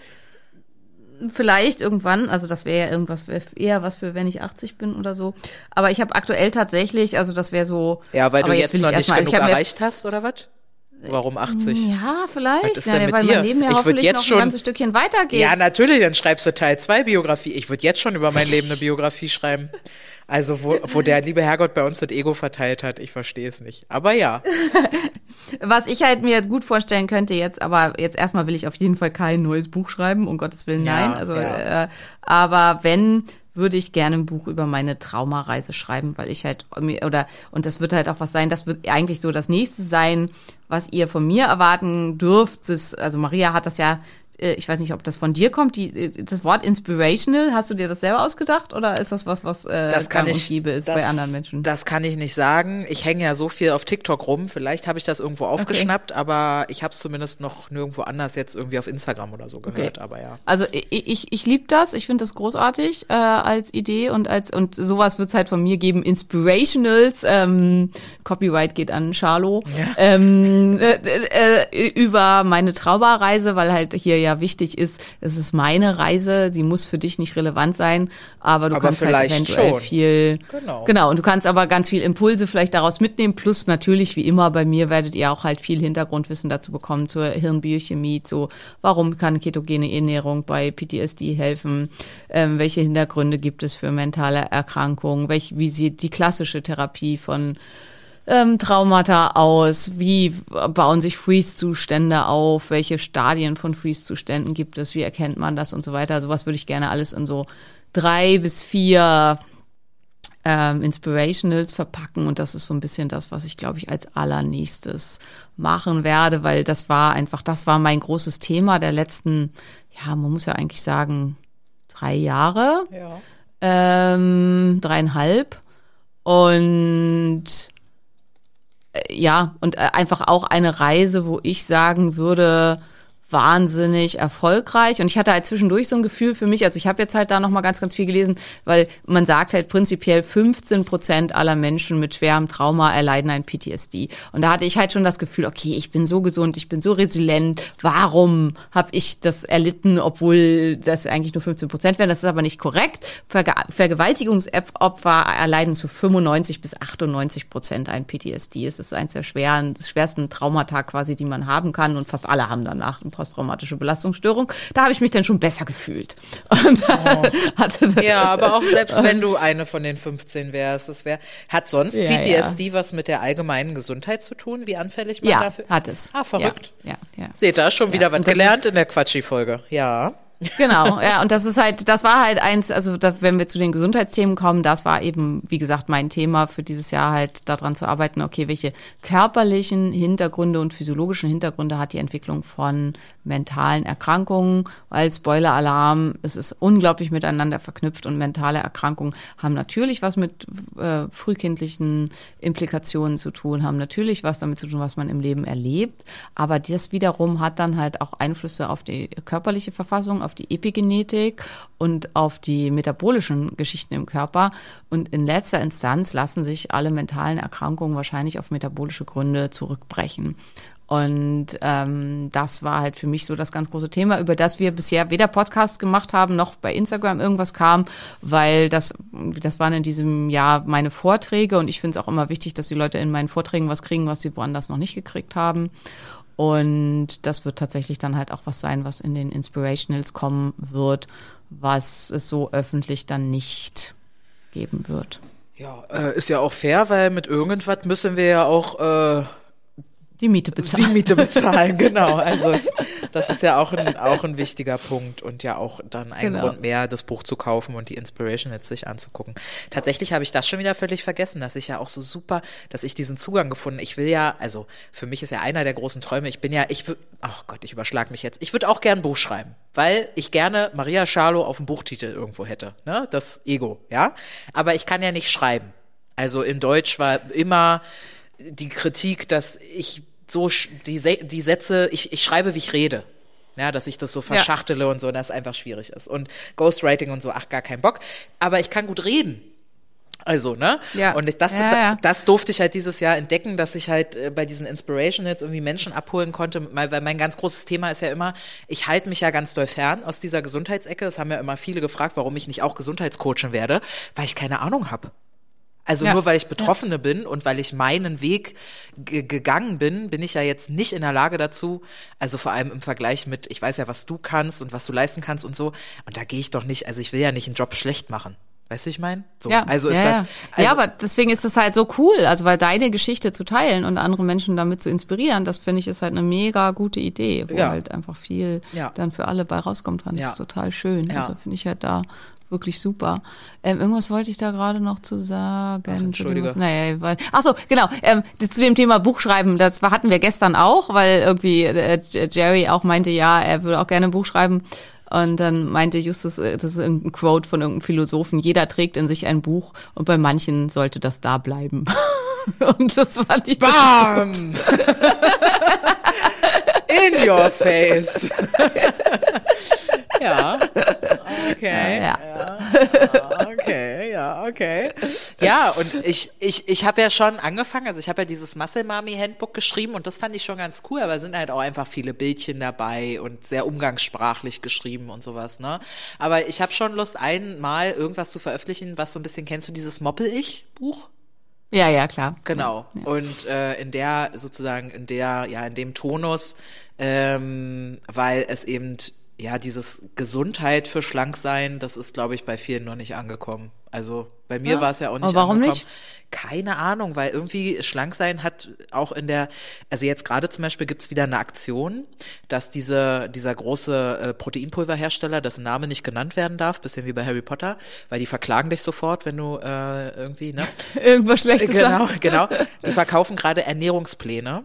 Vielleicht irgendwann, also das wäre ja irgendwas wär eher was für, wenn ich 80 bin oder so. Aber ich habe aktuell tatsächlich, also das wäre so. Ja, weil du jetzt, will noch ich nicht erstmal- genug erreicht hast, oder was? Warum 80? Ja, vielleicht. Was ist ja, denn mit weil dir? mein Leben ja Ich hoffentlich jetzt noch schon- ein ganzes Stückchen weitergeht. Ja, natürlich, dann schreibst du Teil 2 Biografie. Ich würde jetzt schon über mein Leben eine Biografie schreiben. Also, wo, wo der liebe Herrgott bei uns das Ego verteilt hat, ich verstehe es nicht. Aber ja. Was ich halt mir jetzt gut vorstellen könnte jetzt, aber jetzt erstmal will ich auf jeden Fall kein neues Buch schreiben, um Gottes Willen, Ja, nein. Also, ja. äh, aber wenn, würde ich gerne ein Buch über meine Traumareise schreiben, weil ich halt, oder, und das wird halt auch was sein, das wird eigentlich so das nächste sein, was ihr von mir erwarten dürft. Das, also Maria hat das ja, ich weiß nicht, ob das von dir kommt, die, äh, das Wort inspirational, hast du dir das selber ausgedacht oder ist das was, was äh, Das kann ich, gäbe ist das, bei anderen Menschen? Das kann ich nicht sagen. Ich hänge ja so viel auf TikTok rum. Vielleicht habe ich das irgendwo aufgeschnappt, aber ich habe es zumindest noch nirgendwo anders jetzt irgendwie auf Instagram oder so gehört. Aber ja. Also ich, ich, ich liebe das, ich finde das großartig äh, als Idee und als und sowas wird es halt von mir geben. Inspirationals, ähm, Copyright geht an Charlo, ähm, äh, äh, über meine Traumareise, weil halt hier ja wichtig ist, es ist meine Reise, die muss für dich nicht relevant sein, aber du Aber kannst halt eventuell schon. viel, Genau. genau, und du kannst aber ganz viel Impulse vielleicht daraus mitnehmen, plus natürlich, wie immer bei mir, werdet ihr auch halt viel Hintergrundwissen dazu bekommen zur Hirnbiochemie, zu warum kann ketogene Ernährung bei PTSD helfen, ähm, welche Hintergründe gibt es für mentale Erkrankungen, welch, wie sieht die klassische Therapie von ähm, Traumata aus? Wie bauen sich Freeze-Zustände auf? Welche Stadien von Freeze-Zuständen gibt es? Wie erkennt man das und so weiter? Sowas würde ich gerne alles in so drei bis vier ähm, Inspirationals verpacken und das ist so ein bisschen das, was ich glaube ich als allernächstes machen werde, weil das war einfach, das war mein großes Thema der letzten, ja, man muss ja eigentlich sagen, drei Jahre Ja. ähm, dreieinhalb. Und ja, und äh, einfach auch eine Reise, wo ich sagen würde, wahnsinnig erfolgreich. Und ich hatte halt zwischendurch so ein Gefühl für mich, also ich habe jetzt halt da nochmal ganz, ganz viel gelesen, weil man sagt halt prinzipiell 15 Prozent aller Menschen mit schwerem Trauma erleiden ein PTSD. Und da hatte ich halt schon das Gefühl, okay, ich bin so gesund, ich bin so resilient, warum habe ich das erlitten, obwohl das eigentlich nur 15 Prozent wären. Das ist aber nicht korrekt. Verge Vergewaltigungsopfer erleiden zu 95 bis 98 Prozent ein PTSD. Es ist eines der schweren, schwersten Traumata quasi, die man haben kann. Und fast alle haben danach eine posttraumatische Belastungsstörung. Da habe ich mich dann schon besser gefühlt. Oh. Ja, aber auch selbst wenn du eine von den 15 wärst, das wäre, hat sonst Ja, PTSD was mit der allgemeinen Gesundheit zu tun? Wie anfällig man ja, dafür? hat es. Ah, verrückt. Ja, ja. ja. Seht da schon wieder Ja, was gelernt in der Quatschi-Folge. Ja. Genau, ja, und das ist halt, das war halt eins, also da, wenn wir zu den Gesundheitsthemen kommen, das war eben, wie gesagt, mein Thema für dieses Jahr halt daran zu arbeiten, okay, welche körperlichen Hintergründe und physiologischen Hintergründe hat die Entwicklung von mentalen Erkrankungen, weil Spoiler-Alarm, es ist unglaublich miteinander verknüpft und mentale Erkrankungen haben natürlich was mit äh, frühkindlichen Implikationen zu tun, haben natürlich was damit zu tun, was man im Leben erlebt, aber das wiederum hat dann halt auch Einflüsse auf die körperliche Verfassung, auf die Epigenetik und auf die metabolischen Geschichten im Körper. Und in letzter Instanz lassen sich alle mentalen Erkrankungen wahrscheinlich auf metabolische Gründe zurückbrechen. Und ähm, das war halt für mich so das ganz große Thema, über das wir bisher weder Podcast gemacht haben, noch bei Instagram irgendwas kam, weil das, das waren in diesem Jahr meine Vorträge und ich finde es auch immer wichtig, dass die Leute in meinen Vorträgen was kriegen, was sie woanders noch nicht gekriegt haben. Und das wird tatsächlich dann halt auch was sein, was in den Inspirationals kommen wird, was es so öffentlich dann nicht geben wird. Ja, äh, ist ja auch fair, weil mit irgendwas müssen wir ja auch äh, Die Miete bezahlen. die Miete bezahlen, genau. Also es, das ist ja auch ein, auch ein wichtiger Punkt und ja auch dann ein Genau. Grund mehr, das Buch zu kaufen und die Inspiration jetzt sich anzugucken. Tatsächlich habe ich das schon wieder völlig vergessen, dass ich ja auch so super, dass ich diesen Zugang gefunden. Ich will ja, also für mich ist ja einer der großen Träume. Ich bin ja, ich würde, ach Gott, ich überschlag mich jetzt. Ich würde auch gern ein Buch schreiben, weil ich gerne Maria Schalow auf dem Buchtitel irgendwo hätte. Ne, das Ego, ja. Aber ich kann ja nicht schreiben. Also in Deutsch war immer die Kritik, dass ich so die, die Sätze, ich, ich schreibe, wie ich rede. Ja, dass ich das so verschachtele und so, dass es einfach schwierig ist. Und Ghostwriting und so, ach, gar kein Bock. Aber ich kann gut reden. Also, ne? Ja. Und ich, das, Ja, ja. das durfte ich halt dieses Jahr entdecken, dass ich halt äh, bei diesen Inspirationals irgendwie Menschen abholen konnte, weil, mein ganz großes Thema ist ja immer, ich halte mich ja ganz doll fern aus dieser Gesundheitsecke. Das haben ja immer viele gefragt, warum ich nicht auch Gesundheitscoachin werde, weil ich keine Ahnung habe. Also Ja. nur weil ich Betroffene bin und weil ich meinen Weg ge- gegangen bin, bin ich ja jetzt nicht in der Lage dazu, also vor allem im Vergleich mit, ich weiß ja, was du kannst und was du leisten kannst und so. Und da gehe ich doch nicht, also ich will ja nicht einen Job schlecht machen. Weißt du, ich meine? So, Ja, also ist ja, das. ja. Also, ja, aber deswegen ist es halt so cool, also weil deine Geschichte zu teilen und andere Menschen damit zu inspirieren, das finde ich ist halt eine mega gute Idee, wo Ja. halt einfach viel Ja. dann für alle bei rauskommt. Das Ja. ist total schön. Ja. Also finde ich halt da wirklich super. Ähm, irgendwas wollte ich da gerade noch zu sagen. Ach, entschuldige. Naja, weil, ach so, genau. Ähm, das, zu dem Thema Buchschreiben, das hatten wir gestern auch, weil irgendwie äh, Jerry auch meinte, ja, er würde auch gerne ein Buch schreiben. Und dann meinte Justus, äh, das ist ein Quote von irgendeinem Philosophen, jeder trägt in sich ein Buch und bei manchen sollte das da bleiben. und das fand ich Bam! In your face. ja. Okay. Ja. Okay, ja, okay. Ja, und ich, ich, ich habe ja schon angefangen, also ich habe ja dieses Muscle Mami Handbook geschrieben und das fand ich schon ganz cool, aber es sind halt auch einfach viele Bildchen dabei und sehr umgangssprachlich geschrieben und sowas, ne? Aber ich habe schon Lust, einmal irgendwas zu veröffentlichen, was so ein bisschen, kennst du dieses Moppel-Ich-Buch? Ja, ja, klar. Genau. Und äh, in der sozusagen in der ja in dem Tonus, ähm, weil es eben ja dieses Gesundheit für schlank sein, das ist glaube ich bei vielen noch nicht angekommen. Also bei mir Ja. war es ja auch nicht Aber warum angekommen. nicht? Keine Ahnung, weil irgendwie schlank sein hat auch in der, also jetzt gerade zum Beispiel gibt's wieder eine Aktion, dass diese, dieser große äh, Proteinpulverhersteller, dessen Name nicht genannt werden darf, bisschen wie bei Harry Potter, weil die verklagen dich sofort, wenn du äh, irgendwie, ne? Irgendwas Schlechtes Genau, sagst. genau. Die verkaufen gerade Ernährungspläne.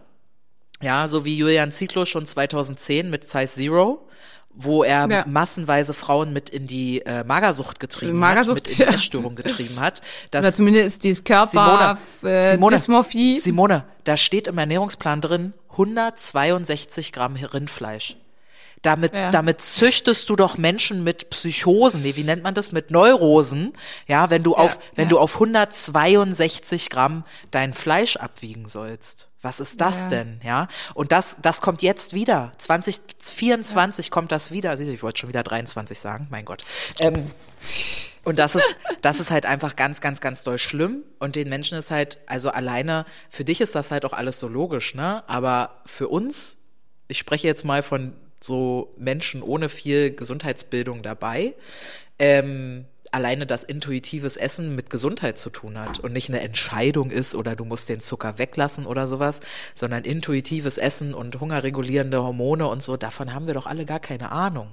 Ja, so wie Julian Zietlow schon 2010 mit Size Zero, wo er Ja. massenweise Frauen mit in die äh, Magersucht getrieben Magersucht, hat, mit in die ja. Essstörung getrieben hat. Das Oder zumindest die Körper, äh, Simone, Dysmorphie. Simone, da steht im Ernährungsplan drin 162 Gramm Rindfleisch. Damit, Ja. damit züchtest du doch Menschen mit Psychosen, nee, wie nennt man das, mit Neurosen, ja, wenn du auf, wenn ja. du auf 162 Gramm dein Fleisch abwiegen sollst. Was ist das Ja. denn, ja? Und das, das kommt jetzt wieder. 2024 kommt das wieder. Ich wollte schon wieder 23 sagen, mein Gott. Ähm, und das ist, das ist halt einfach ganz, ganz, ganz doll schlimm. Und den Menschen ist halt, also alleine, für dich ist das halt auch alles so logisch, ne? Aber für uns, ich spreche jetzt mal von so Menschen ohne viel Gesundheitsbildung dabei, ähm, alleine das intuitives Essen mit Gesundheit zu tun hat und nicht eine Entscheidung ist oder du musst den Zucker weglassen oder sowas, sondern intuitives Essen und hungerregulierende Hormone und so, davon haben wir doch alle gar keine Ahnung.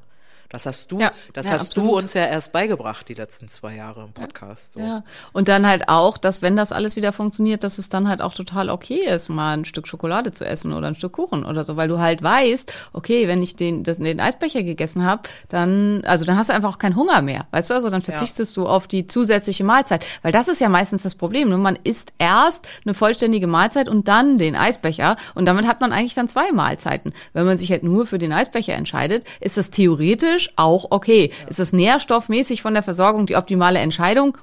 Das hast du, Ja, das ja, hast du absolut. uns ja erst beigebracht die letzten zwei Jahre im Podcast. So. Ja, und dann halt auch, dass wenn das alles wieder funktioniert, dass es dann halt auch total okay ist, mal ein Stück Schokolade zu essen oder ein Stück Kuchen oder so, weil du halt weißt, okay, wenn ich den, das, den Eisbecher gegessen habe, dann, also dann hast du einfach auch keinen Hunger mehr, weißt du, also dann verzichtest du auf die zusätzliche Mahlzeit, weil das ist ja meistens das Problem, ne? man isst erst eine vollständige Mahlzeit und dann den Eisbecher und damit hat man eigentlich dann zwei Mahlzeiten. Wenn man sich halt nur für den Eisbecher entscheidet, ist das theoretisch auch okay. Ist das nährstoffmäßig von der Versorgung die optimale Entscheidung?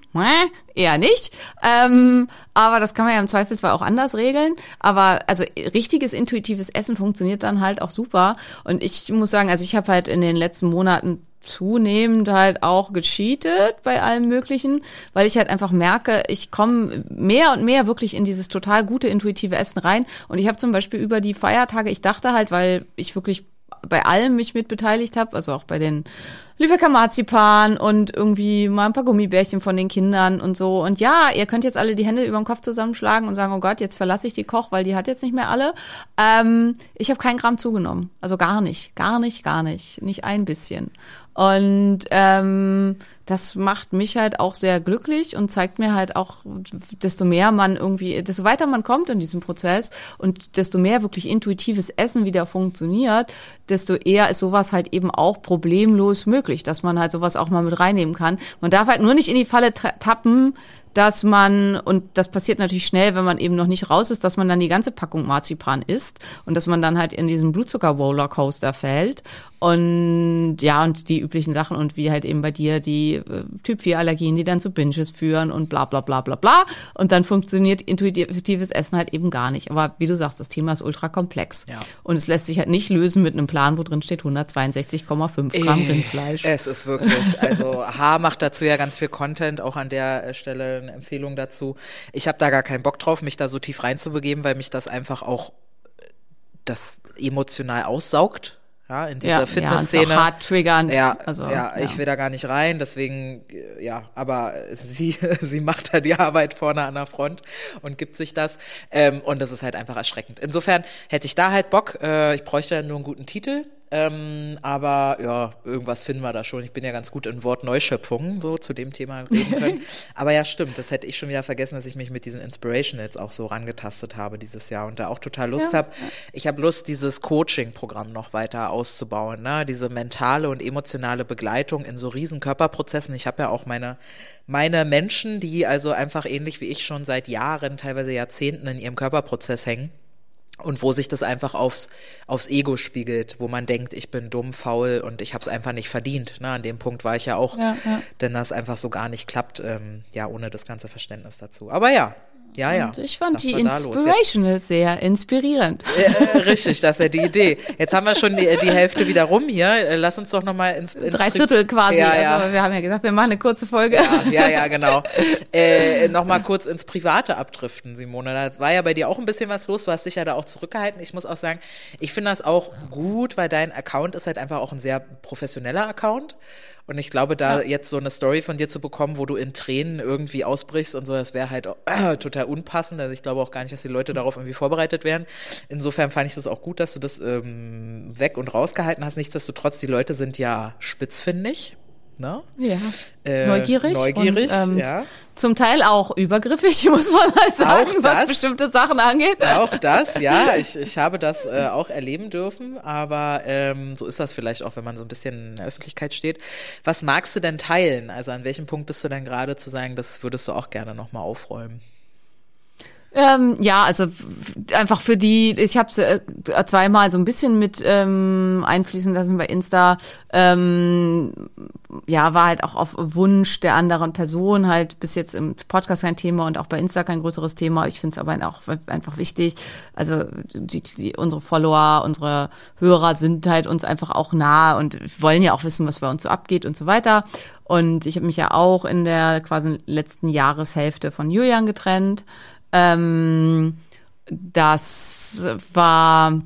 Eher nicht. Ähm, aber das kann man ja im Zweifelsfall auch anders regeln. Aber also richtiges intuitives Essen funktioniert dann halt auch super. Und ich muss sagen, also ich habe halt in den letzten Monaten zunehmend halt auch gecheatet bei allem Möglichen, weil ich halt einfach merke, ich komme mehr und mehr wirklich in dieses total gute intuitive Essen rein. Und ich habe zum Beispiel über die Feiertage, ich dachte halt, weil ich wirklich bei allem mich mit beteiligt habe, also auch bei den Lübecker Marzipan und irgendwie mal ein paar Gummibärchen von den Kindern und so. Und ja, ihr könnt jetzt alle die Hände über den Kopf zusammenschlagen und sagen, oh Gott, jetzt verlasse ich die Koch, weil die hat jetzt nicht mehr alle. Ähm, ich habe kein Gramm zugenommen. Also gar nicht, gar nicht, gar nicht. Nicht ein bisschen. Und ähm, das macht mich halt auch sehr glücklich und zeigt mir halt auch, desto mehr man irgendwie, desto weiter man kommt in diesem Prozess und desto mehr wirklich intuitives Essen wieder funktioniert, desto eher ist sowas halt eben auch problemlos möglich, dass man halt sowas auch mal mit reinnehmen kann. Man darf halt nur nicht in die Falle tappen, dass man, und das passiert natürlich schnell, wenn man eben noch nicht raus ist, dass man dann die ganze Packung Marzipan isst und dass man dann halt in diesen Blutzucker-Rollercoaster fällt. Und ja, und die üblichen Sachen und wie halt eben bei dir die äh, Typ-4-Allergien, die dann zu Binges führen und bla bla bla bla bla. Und dann funktioniert intuitives Essen halt eben gar nicht. Aber wie du sagst, das Thema ist ultra komplex. Ja. Und es lässt sich halt nicht lösen mit einem Plan, wo drin steht 162,5 Gramm Äh, Rindfleisch. Es ist wirklich, also H macht dazu ja ganz viel Content, auch an der äh, Stelle eine Empfehlung dazu. Ich habe da gar keinen Bock drauf, mich da so tief reinzubegeben, weil mich das einfach auch äh, das emotional aussaugt. Ja, in dieser ja, ja, Fitnessszene. auch hart triggernd. Ja, also, ja, ich will da gar nicht rein, deswegen, ja, aber sie, sie macht da die Arbeit vorne an der Front und gibt sich das. Ähm, und das ist halt einfach erschreckend. Insofern hätte ich da halt Bock, äh, ich bräuchte nur einen guten Titel. Ähm, aber ja, irgendwas finden wir da schon. Ich bin ja ganz gut in Wortneuschöpfungen, so zu dem Thema reden können. aber ja, stimmt, das hätte ich schon wieder vergessen, dass ich mich mit diesen Inspirationals auch so rangetastet habe dieses Jahr und da auch total Lust habe. Ich habe Lust, dieses Coaching-Programm noch weiter auszubauen, ne? diese mentale und emotionale Begleitung in so riesen Körperprozessen. Ich habe ja auch meine meine Menschen, die also einfach ähnlich wie ich schon seit Jahren, teilweise Jahrzehnten in ihrem Körperprozess hängen und wo sich das einfach aufs, aufs Ego spiegelt, wo man denkt, ich bin dumm, faul und ich habe es einfach nicht verdient. Ne? An dem Punkt war ich ja auch, Ja, ja. denn das einfach so gar nicht klappt, ähm, ja, ohne das ganze Verständnis dazu. Aber ja, ja, ja. Und ich fand das die los. Inspirational sehr inspirierend. äh, richtig, das ist ja die Idee. Jetzt haben wir schon die, die Hälfte wieder rum hier. Äh, Lass uns doch noch mal ins, ins Drei Viertel quasi. Ja, ja. Also wir haben ja gesagt, wir machen eine kurze Folge. Ja, ja, ja, genau. Äh, noch mal kurz ins Private abdriften, Simone. Da war ja bei dir auch ein bisschen was los. Du hast dich ja da auch zurückgehalten. Ich muss auch sagen, ich finde das auch gut, weil dein Account ist halt einfach auch ein sehr professioneller Account. Und ich glaube, da jetzt so eine Story von dir zu bekommen, wo du in Tränen irgendwie ausbrichst und so, das wäre halt äh, total unpassend. Also ich glaube auch gar nicht, dass die Leute darauf irgendwie vorbereitet wären. Insofern fand ich das auch gut, dass du das ähm, weg und rausgehalten hast. Nichtsdestotrotz, die Leute sind ja spitzfindig. Ne? Ja. Äh, neugierig. neugierig, und, ähm, ja. Zum Teil auch übergriffig, muss man halt sagen, das. was bestimmte Sachen angeht. Auch das, ja, ich, ich habe das äh, auch erleben dürfen, aber ähm, so ist das vielleicht auch, wenn man so ein bisschen in der Öffentlichkeit steht. Was magst du denn teilen? Also an welchem Punkt bist du denn gerade zu sagen, das würdest du auch gerne nochmal aufräumen? Ähm, ja, also einfach für die, ich habe äh, zweimal so ein bisschen mit ähm, einfließen lassen bei Insta. Ähm, ja, war halt auch auf Wunsch der anderen Person halt bis jetzt im Podcast kein Thema und auch bei Insta kein größeres Thema. Ich finde es aber auch einfach wichtig. Also die, die, unsere Follower, unsere Hörer sind halt uns einfach auch nah und wollen ja auch wissen, was bei uns so abgeht und so weiter. Und ich habe mich ja auch in der quasi letzten Jahreshälfte von Julian getrennt. Ähm, das war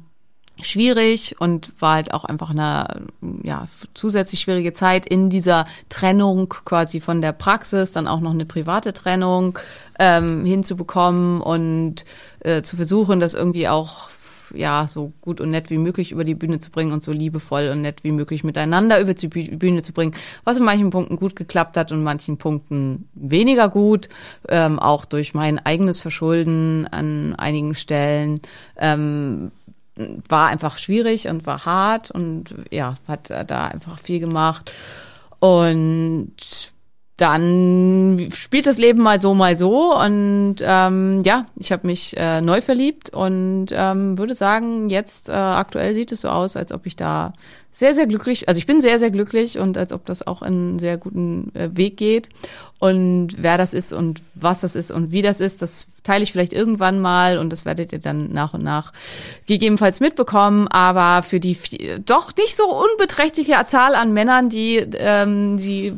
schwierig und war halt auch einfach eine ja, zusätzlich schwierige Zeit in dieser Trennung quasi von der Praxis, dann auch noch eine private Trennung ähm, hinzubekommen und äh, zu versuchen, das irgendwie auch ja, so gut und nett wie möglich über die Bühne zu bringen und so liebevoll und nett wie möglich miteinander über die Büh- Bühne zu bringen, was in manchen Punkten gut geklappt hat und in manchen Punkten weniger gut, ähm, auch durch mein eigenes Verschulden an einigen Stellen. Ähm, war einfach schwierig und war hart und ja, hat da einfach viel gemacht. Und dann spielt das Leben mal so, mal so. Und ähm, ja, ich habe mich äh, neu verliebt und ähm, würde sagen, jetzt äh, aktuell sieht es so aus, als ob ich da sehr, sehr glücklich, also ich bin sehr, sehr glücklich und als ob das auch in einen sehr guten äh, Weg geht. Und wer das ist und was das ist und wie das ist, das teile ich vielleicht irgendwann mal und das werdet ihr dann nach und nach gegebenenfalls mitbekommen. Aber für die doch nicht so unbeträchtliche Zahl an Männern, die ähm, die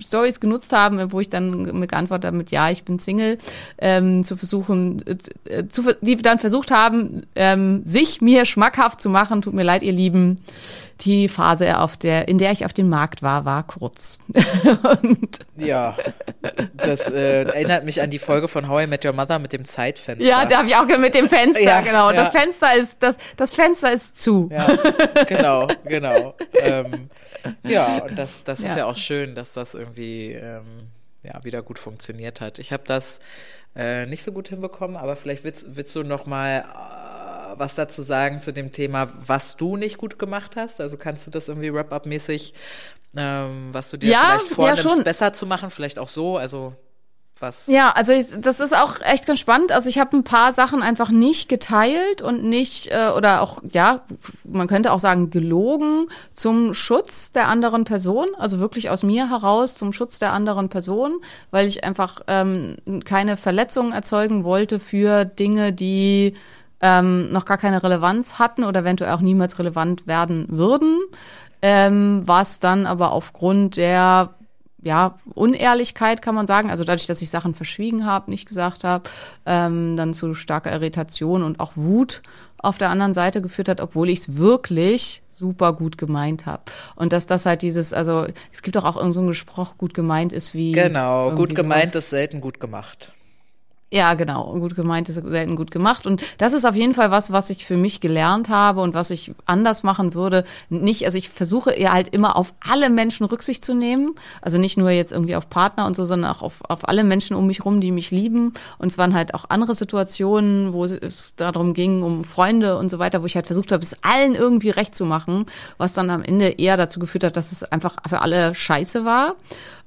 Stories genutzt haben, wo ich dann mit geantwortet habe mit Ja, ich bin Single, ähm, zu versuchen, äh, zu, ver- die dann versucht haben, ähm, sich mir schmackhaft zu machen. Tut mir leid, ihr Lieben. Die Phase, auf der, in der ich auf dem Markt war, war kurz. Ja, das äh, erinnert mich an die Folge von How I Met Your Mother mit dem Zeitfenster. Ja, da habe ich auch mit dem Fenster, Ja, genau. Das ja. Fenster ist, das, das Fenster ist zu. Ja, genau, genau. Ähm, ja, und das, das ist Ja. auch schön, dass das irgendwie ähm, ja, wieder gut funktioniert hat. Ich habe das äh, nicht so gut hinbekommen, aber vielleicht willst, willst du noch mal äh, was dazu sagen zu dem Thema, was du nicht gut gemacht hast? Also kannst du das irgendwie Wrap-up-mäßig, ähm, was du dir vielleicht vornimmst, besser zu machen, vielleicht auch so, also was? Ja, also ich, das ist auch echt ganz spannend. Also ich habe ein paar Sachen einfach nicht geteilt und nicht äh, oder auch ja, man könnte auch sagen gelogen zum Schutz der anderen Person, also wirklich aus mir heraus zum Schutz der anderen Person, weil ich einfach ähm, keine Verletzungen erzeugen wollte für Dinge, die ähm, noch gar keine Relevanz hatten oder eventuell auch niemals relevant werden würden. Ähm, was dann aber aufgrund der ja, Unehrlichkeit kann man sagen, also dadurch, dass ich Sachen verschwiegen habe, nicht gesagt habe, ähm, dann zu starker Irritation und auch Wut auf der anderen Seite geführt hat, obwohl ich es wirklich super gut gemeint habe. Und dass das halt dieses, also es gibt doch auch irgend so einen Spruch, gut gemeint ist wie. Genau, gut gemeint sowas. ist selten gut gemacht. Ja, genau. Gut gemeint ist selten gut gemacht. Und das ist auf jeden Fall was, was ich für mich gelernt habe und was ich anders machen würde. Nicht, also ich versuche eher halt immer auf alle Menschen Rücksicht zu nehmen. Also nicht nur jetzt irgendwie auf Partner und so, sondern auch auf, auf alle Menschen um mich rum, die mich lieben. Und es waren halt auch andere Situationen, wo es darum ging, um Freunde und so weiter, wo ich halt versucht habe, es allen irgendwie recht zu machen, was dann am Ende eher dazu geführt hat, dass es einfach für alle scheiße war.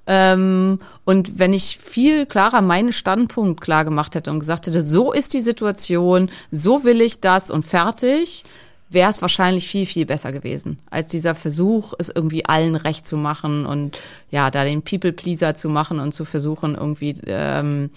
Ähm, und wenn ich viel klarer meinen Standpunkt klar gemacht hätte und gesagt hätte, so ist die Situation, so will ich das und fertig, wäre es wahrscheinlich viel, viel besser gewesen, als dieser Versuch, es irgendwie allen recht zu machen und ja, da den People-Pleaser zu machen und zu versuchen, irgendwie ähm,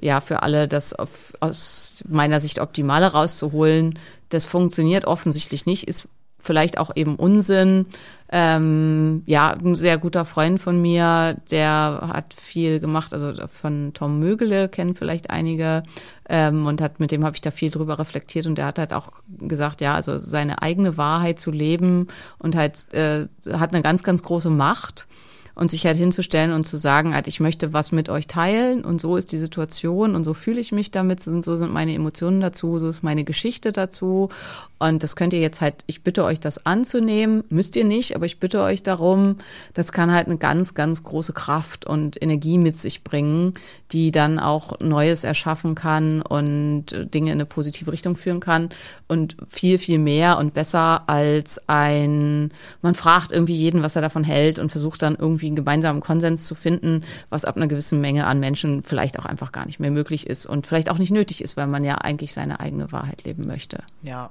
ja für alle das auf, aus meiner Sicht Optimale rauszuholen. Das funktioniert offensichtlich nicht, ist vielleicht auch eben Unsinn. Ähm, ja, ein sehr guter Freund von mir, der hat viel gemacht, also von Tom Mögele kennen vielleicht einige ähm, und hat mit dem habe ich da viel drüber reflektiert und der hat halt auch gesagt, ja, also seine eigene Wahrheit zu leben und halt äh, hat eine ganz, ganz große Macht und sich halt hinzustellen und zu sagen, halt, ich möchte was mit euch teilen und so ist die Situation und so fühle ich mich damit und so sind meine Emotionen dazu, so ist meine Geschichte dazu. Und das könnt ihr jetzt halt, ich bitte euch das anzunehmen, müsst ihr nicht, aber ich bitte euch darum, das kann halt eine ganz, ganz große Kraft und Energie mit sich bringen, die dann auch Neues erschaffen kann und Dinge in eine positive Richtung führen kann und viel, viel mehr und besser als ein, man fragt irgendwie jeden, was er davon hält und versucht dann irgendwie einen gemeinsamen Konsens zu finden, was ab einer gewissen Menge an Menschen vielleicht auch einfach gar nicht mehr möglich ist und vielleicht auch nicht nötig ist, weil man ja eigentlich seine eigene Wahrheit leben möchte. Ja.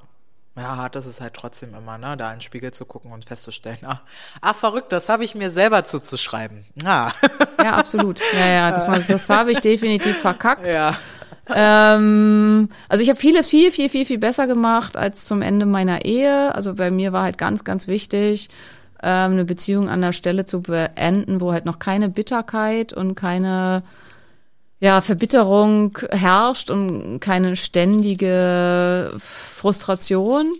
Ja, hart ist es halt trotzdem immer, ne, da in den Spiegel zu gucken und festzustellen, ah, ah verrückt, das habe ich mir selber zuzuschreiben. Ah. Ja, absolut. Ja, ja, das, das, das habe ich definitiv verkackt. ja. Ähm, also ich habe vieles viel, viel, viel, viel besser gemacht als zum Ende meiner Ehe. Also bei mir war halt ganz, ganz wichtig, ähm, eine Beziehung an der Stelle zu beenden, wo halt noch keine Bitterkeit und keine ja, Verbitterung herrscht und keine ständige Frustration.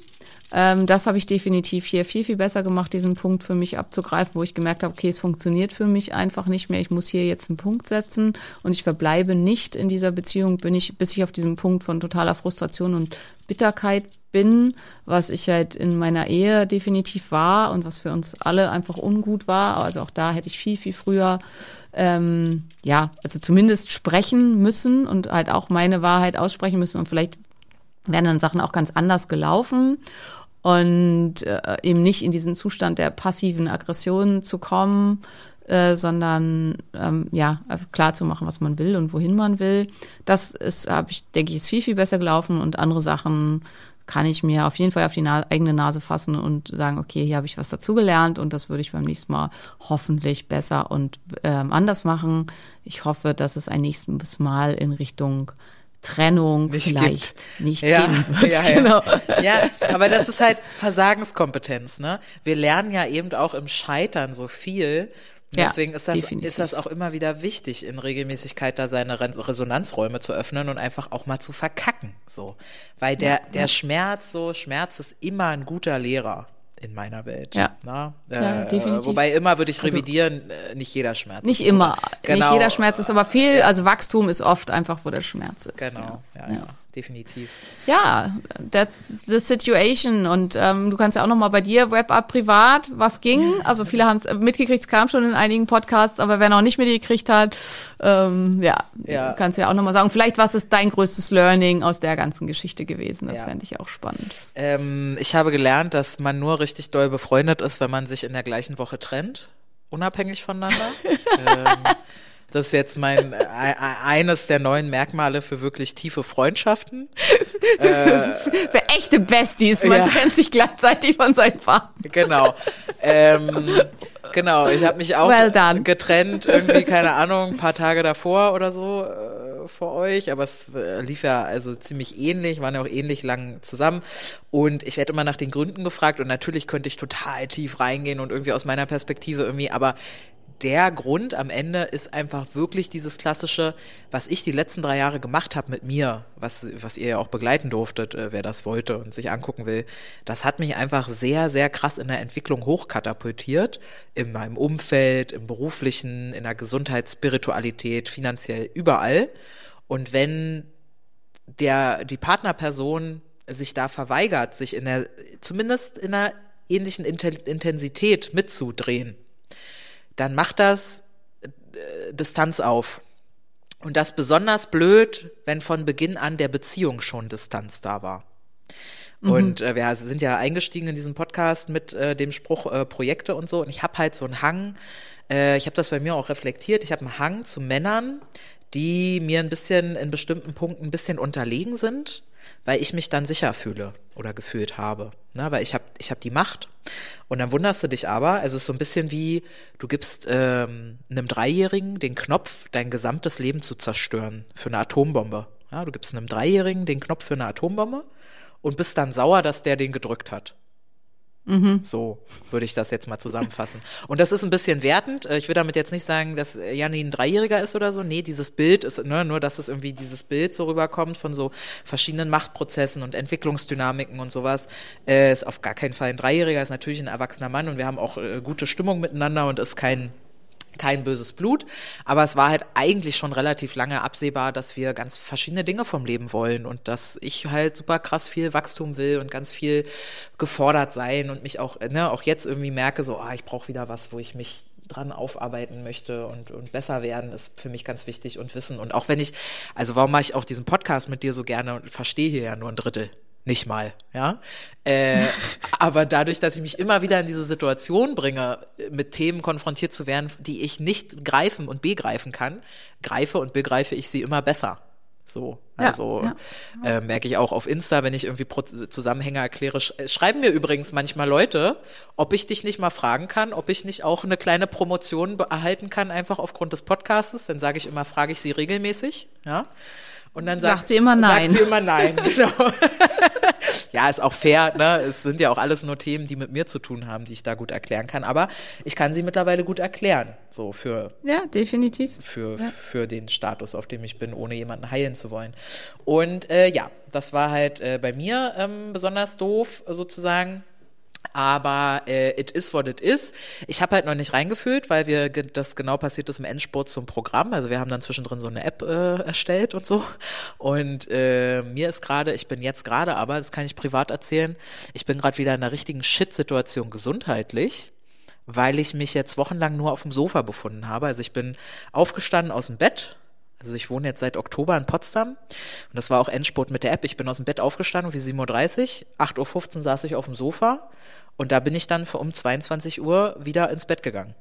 Ähm, das habe ich definitiv hier viel, viel besser gemacht, diesen Punkt für mich abzugreifen, wo ich gemerkt habe, okay, es funktioniert für mich einfach nicht mehr. Ich muss hier jetzt einen Punkt setzen und ich verbleibe nicht in dieser Beziehung, bin ich, bis ich auf diesem Punkt von totaler Frustration und Bitterkeit bin, was ich halt in meiner Ehe definitiv war und was für uns alle einfach ungut war. Also auch da hätte ich viel, viel früher, ähm, ja, also zumindest sprechen müssen und halt auch meine Wahrheit aussprechen müssen und vielleicht wären dann Sachen auch ganz anders gelaufen und äh, eben nicht in diesen Zustand der passiven Aggression zu kommen, äh, sondern ähm, ja klar zu machen, was man will und wohin man will. Das ist, habe ich, denke ich, ist viel viel besser gelaufen und andere Sachen kann ich mir auf jeden Fall auf die Na eigene Nase fassen und sagen, okay, hier habe ich was dazugelernt und das würde ich beim nächsten Mal hoffentlich besser und ähm, anders machen. Ich hoffe, dass es ein nächstes Mal in Richtung Trennung Nicht vielleicht gibt. nicht Ja, geben wird. ja, ja. genau. Ja, aber das ist halt Versagenskompetenz, ne? Wir lernen ja eben auch im Scheitern so viel. Ja, Deswegen ist das, definitiv. ist das auch immer wieder wichtig, in Regelmäßigkeit da seine Resonanzräume zu öffnen und einfach auch mal zu verkacken, so. Weil der, der Schmerz, so, Schmerz ist immer ein guter Lehrer in meiner Welt. Ja. Na? Ja, definitiv. Wobei immer würde ich Also- revidieren, äh, nicht jeder Schmerz. Nicht immer. Genau. Nicht jeder Schmerz ist aber viel. Also Wachstum ist oft einfach, wo der Schmerz ist. Genau, ja, ja, definitiv. Ja, that's the situation. Und ähm, du kannst ja auch noch mal bei dir Wrap-up privat, was ging. Also viele haben es mitgekriegt, es kam schon in einigen Podcasts, aber wer noch nicht mitgekriegt hat, ähm, ja, Ja. kannst du ja auch noch mal sagen. Vielleicht was ist dein größtes Learning aus der ganzen Geschichte gewesen? Das Ja. fände ich auch spannend. Ähm, ich habe gelernt, dass man nur richtig doll befreundet ist, wenn man sich in der gleichen Woche trennt, unabhängig voneinander. ähm, das ist jetzt mein äh, eines der neuen Merkmale für wirklich tiefe Freundschaften. Für echte Besties, man Ja. trennt sich gleichzeitig von seinen Partnern. Genau. ähm, genau, ich habe mich auch Well getrennt, irgendwie, keine Ahnung, ein paar Tage davor oder so äh, vor euch, aber es äh, lief ja also ziemlich ähnlich, waren ja auch ähnlich lang zusammen. Und ich werde immer nach den Gründen gefragt und natürlich könnte ich total tief reingehen und irgendwie aus meiner Perspektive irgendwie, aber der Grund am Ende ist einfach wirklich dieses klassische, was ich die letzten drei Jahre gemacht habe mit mir, was, was ihr ja auch begleiten durftet, äh, wer das wollte und sich angucken will. Das hat mich einfach sehr, sehr krass in der Entwicklung hochkatapultiert. In meinem Umfeld, im beruflichen, in der Gesundheit, Spiritualität, finanziell, überall. Und wenn der, die Partnerperson sich da verweigert, sich in der, zumindest in einer ähnlichen Intensität mitzudrehen, dann macht das äh, Distanz auf. Und das besonders blöd, wenn von Beginn an der Beziehung schon Distanz da war. Und äh, wir sind ja eingestiegen in diesen Podcast mit äh, dem Spruch äh, Projekte und so. Und ich habe halt so einen Hang, äh, ich habe das bei mir auch reflektiert, ich habe einen Hang zu Männern, die mir ein bisschen in bestimmten Punkten ein bisschen unterlegen sind, weil ich mich dann sicher fühle oder gefühlt habe. Na, weil ich habe ich hab die Macht. Und dann wunderst du dich aber, also es ist so ein bisschen wie, du gibst ähm, einem Dreijährigen den Knopf, dein gesamtes Leben zu zerstören für eine Atombombe. Ja, du gibst einem Dreijährigen den Knopf für eine Atombombe und bist dann sauer, dass der den gedrückt hat. So würde ich das jetzt mal zusammenfassen. Und das ist ein bisschen wertend. Äh, Ich will damit jetzt nicht sagen, dass Janni ein Dreijähriger ist oder so. Nee, dieses Bild ist, ne, nur dass es irgendwie dieses Bild so rüberkommt von so verschiedenen Machtprozessen und Entwicklungsdynamiken und sowas. Äh, ist auf gar keinen Fall ein Dreijähriger, ist natürlich ein erwachsener Mann und wir haben auch äh, gute Stimmung miteinander und ist kein kein böses Blut, aber es war halt eigentlich schon relativ lange absehbar, dass wir ganz verschiedene Dinge vom Leben wollen und dass ich halt super krass viel Wachstum will und ganz viel gefordert sein und mich auch, ne, auch jetzt irgendwie merke, so, ah, ich brauche wieder was, wo ich mich dran aufarbeiten möchte und, und besser werden, ist für mich ganz wichtig und Wissen. Und auch wenn ich, also warum mache ich auch diesen Podcast mit dir so gerne und verstehe hier ja nur ein Drittel. Nicht mal, ja. Äh, aber dadurch, dass ich mich immer wieder in diese Situation bringe, mit Themen konfrontiert zu werden, die ich nicht greifen und begreifen kann, greife und begreife ich sie immer besser. So, Ja, also ja. Äh, merke ich auch auf Insta, wenn ich irgendwie Pro Zusammenhänge erkläre, sch äh, schreiben mir übrigens manchmal Leute, ob ich dich nicht mal fragen kann, ob ich nicht auch eine kleine Promotion erhalten kann, einfach aufgrund des Podcastes. Dann sage ich immer, frage ich sie regelmäßig, ja. Und dann Sagt sie immer nein. Sagt sie immer nein, genau. ja, ist auch fair, ne? Es sind ja auch alles nur Themen, die mit mir zu tun haben, die ich da gut erklären kann. Aber ich kann sie mittlerweile gut erklären, so für Ja, definitiv. für, für den Status, auf dem ich bin, ohne jemanden heilen zu wollen. Und äh, ja, das war halt äh, bei mir ähm, besonders doof, sozusagen. Aber äh, it is what it is. Ich habe halt noch nicht reingefühlt, weil wir das genau passiert ist im Endspurt zum Programm. Also wir haben dann zwischendrin so eine App äh, erstellt und so. Und äh, mir ist gerade, ich bin jetzt gerade, aber das kann ich privat erzählen, ich bin gerade wieder in einer richtigen Shit-Situation gesundheitlich, weil ich mich jetzt wochenlang nur auf dem Sofa befunden habe. Also ich bin aufgestanden aus dem Bett. Also ich wohne jetzt seit Oktober in Potsdam und das war auch Endspurt mit der App. Ich bin aus dem Bett aufgestanden wie 7.30 Uhr, 8.15 Uhr saß ich auf dem Sofa und da bin ich dann um 22 Uhr wieder ins Bett gegangen.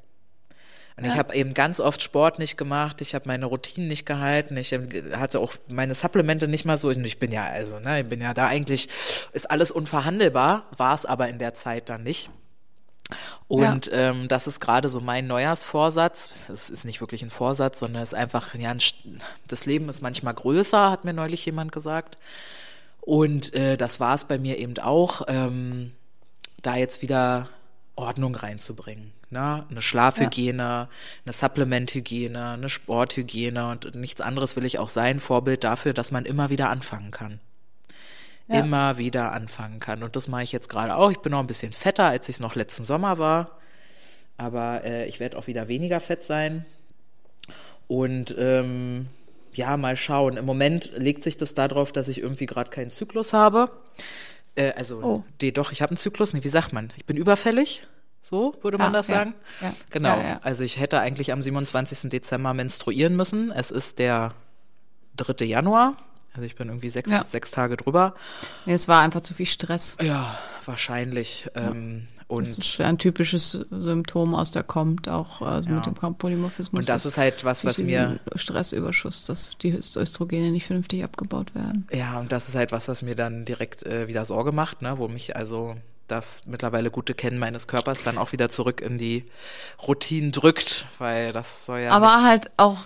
Und ich habe eben ganz oft Sport nicht gemacht, ich habe meine Routinen nicht gehalten, ich hatte auch meine Supplemente nicht mal so. Und ich bin ja, also, ne, ich bin ja da eigentlich, ist alles unverhandelbar, war es aber in der Zeit dann nicht. Und ähm, das ist gerade so mein Neujahrsvorsatz. Es ist nicht wirklich ein Vorsatz, sondern es ist einfach, ja, ein, das Leben ist manchmal größer, hat mir neulich jemand gesagt. Und äh, das war es bei mir eben auch, ähm, da jetzt wieder Ordnung reinzubringen. Ne? Eine Schlafhygiene, eine Supplementhygiene, eine Sporthygiene und nichts anderes will ich auch sein. Vorbild dafür, dass man immer wieder anfangen kann immer wieder anfangen kann. Und das mache ich jetzt gerade auch. Ich bin noch ein bisschen fetter, als ich es noch letzten Sommer war. Aber äh, ich werde auch wieder weniger fett sein. Und ähm, ja, mal schauen. Im Moment legt sich das darauf, dass ich irgendwie gerade keinen Zyklus habe. Äh, also, Oh. nee, doch, ich habe einen Zyklus. Nee, wie sagt man? Ich bin überfällig. So würde man Ah, das ja. sagen. Ja. Genau. Ja, ja. Also ich hätte eigentlich am 27. Dezember menstruieren müssen. Es ist der 3. Januar. Also ich bin irgendwie sechs, Ja. sechs Tage drüber. Nee, es war einfach zu viel Stress. Ja, wahrscheinlich. Ähm, und, Das ist ein typisches Symptom aus der kommt, auch also Ja. mit dem Polymorphismus. und das ist halt was, was mir, Stressüberschuss, dass die Östrogene nicht vernünftig abgebaut werden. ja, und das ist halt was, was mir dann direkt äh, wieder Sorge macht, ne, wo mich also das mittlerweile gute Kennen meines Körpers dann auch wieder zurück in die Routinen drückt, weil das soll ja aber halt auch,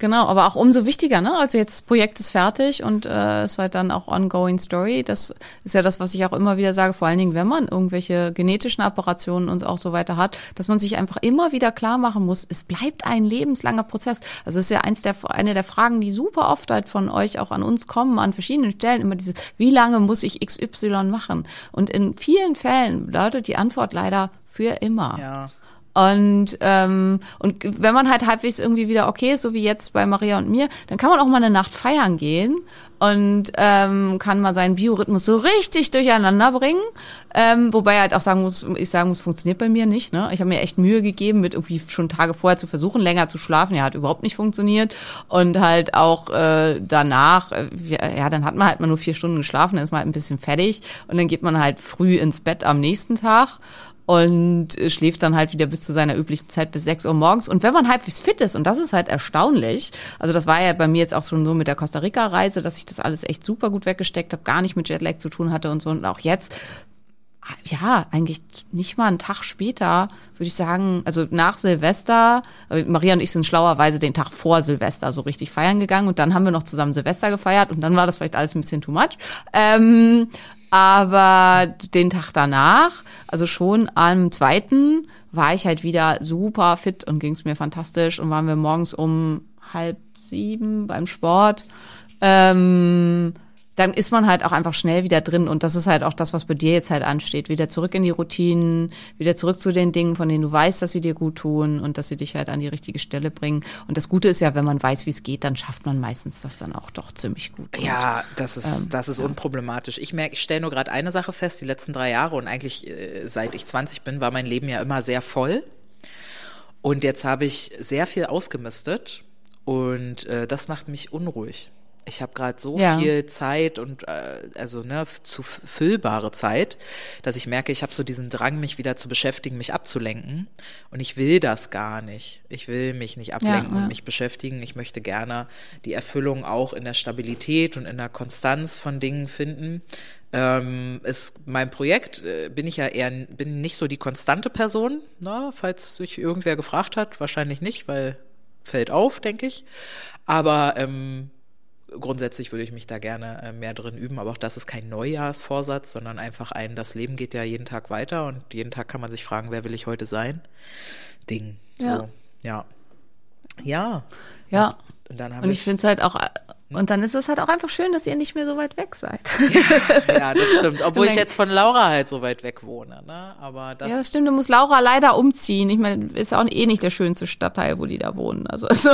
genau, aber auch umso wichtiger, ne? Also jetzt das Projekt ist fertig und äh, ist halt dann auch ongoing story. Das ist ja das, was ich auch immer wieder sage, vor allen Dingen, wenn man irgendwelche genetischen Operationen und auch so weiter hat, dass man sich einfach immer wieder klar machen muss, es bleibt ein lebenslanger Prozess. Also es ist ja eins der, eine der Fragen, die super oft halt von euch auch an uns kommen, an verschiedenen Stellen, immer dieses, wie lange muss ich XY machen? Und in vielen Fällen lautet die Antwort leider für immer. ja. Und, ähm, und wenn man halt halbwegs irgendwie wieder okay ist, so wie jetzt bei Maria und mir, dann kann man auch mal eine Nacht feiern gehen und ähm, kann mal seinen Biorhythmus so richtig durcheinander bringen. Ähm, wobei halt auch sagen muss, ich sagen muss, funktioniert bei mir nicht. Ne? Ich habe mir echt Mühe gegeben, mit irgendwie schon Tage vorher zu versuchen, länger zu schlafen. Ja, hat überhaupt nicht funktioniert. Und halt auch äh, danach, äh, ja, dann hat man halt mal nur vier Stunden geschlafen, dann ist man halt ein bisschen fertig und dann geht man halt früh ins Bett am nächsten Tag und schläft dann halt wieder bis zu seiner üblichen Zeit bis 6 Uhr morgens. Und wenn man halbwegs fit ist, und das ist halt erstaunlich, also das war ja bei mir jetzt auch schon so mit der Costa Rica-Reise, dass ich das alles echt super gut weggesteckt habe, gar nicht mit Jetlag zu tun hatte und so. Und auch jetzt, ja, eigentlich nicht mal einen Tag später, würde ich sagen, also nach Silvester, äh, Maria und ich sind schlauerweise den Tag vor Silvester so richtig feiern gegangen und dann haben wir noch zusammen Silvester gefeiert und dann war das vielleicht alles ein bisschen too much. Ähm, aber den Tag danach, also schon am zweiten, war ich halt wieder super fit und ging es mir fantastisch und waren wir morgens um halb sieben beim Sport. Ähm, dann ist man halt auch einfach schnell wieder drin und das ist halt auch das, was bei dir jetzt halt ansteht. Wieder zurück in die Routinen, wieder zurück zu den Dingen, von denen du weißt, dass sie dir gut tun und dass sie dich halt an die richtige Stelle bringen. Und das Gute ist ja, wenn man weiß, wie es geht, dann schafft man meistens das dann auch doch ziemlich gut. Und Ja, das ist, Ähm, das ist unproblematisch. Ich merke, ich stelle nur gerade eine Sache fest, die letzten drei Jahre und eigentlich äh, seit ich 20 bin, war mein Leben ja immer sehr voll. Und jetzt habe ich sehr viel ausgemistet und äh, das macht mich unruhig. Ich habe gerade so Ja. viel Zeit und äh, also ne zu füllbare Zeit, dass ich merke, ich habe so diesen Drang, mich wieder zu beschäftigen, mich abzulenken. Und ich will das gar nicht. Ich will mich nicht ablenken ja. und mich beschäftigen. Ich möchte gerne die Erfüllung auch in der Stabilität und in der Konstanz von Dingen finden. Ähm, ist mein Projekt, äh, bin ich ja eher bin nicht so die konstante Person, ne, falls sich irgendwer gefragt hat, wahrscheinlich nicht, weil fällt auf, denke ich. Aber ähm, grundsätzlich würde ich mich da gerne äh, mehr drin üben, aber auch das ist kein Neujahrsvorsatz, sondern einfach ein, das Leben geht ja jeden Tag weiter und jeden Tag kann man sich fragen, wer will ich heute sein? Ding. So, Ja. ja. Ja. Ja. Und dann haben Und ich finde es halt auch, Und dann ist es halt auch einfach schön, dass ihr nicht mehr so weit weg seid. Ja, das stimmt. Obwohl ich jetzt von Laura halt so weit weg wohne, ne? Aber das, Ja, das stimmt. Du musst Laura leider umziehen. Ich meine, ist auch eh nicht der schönste Stadtteil, wo die da wohnen. Also, also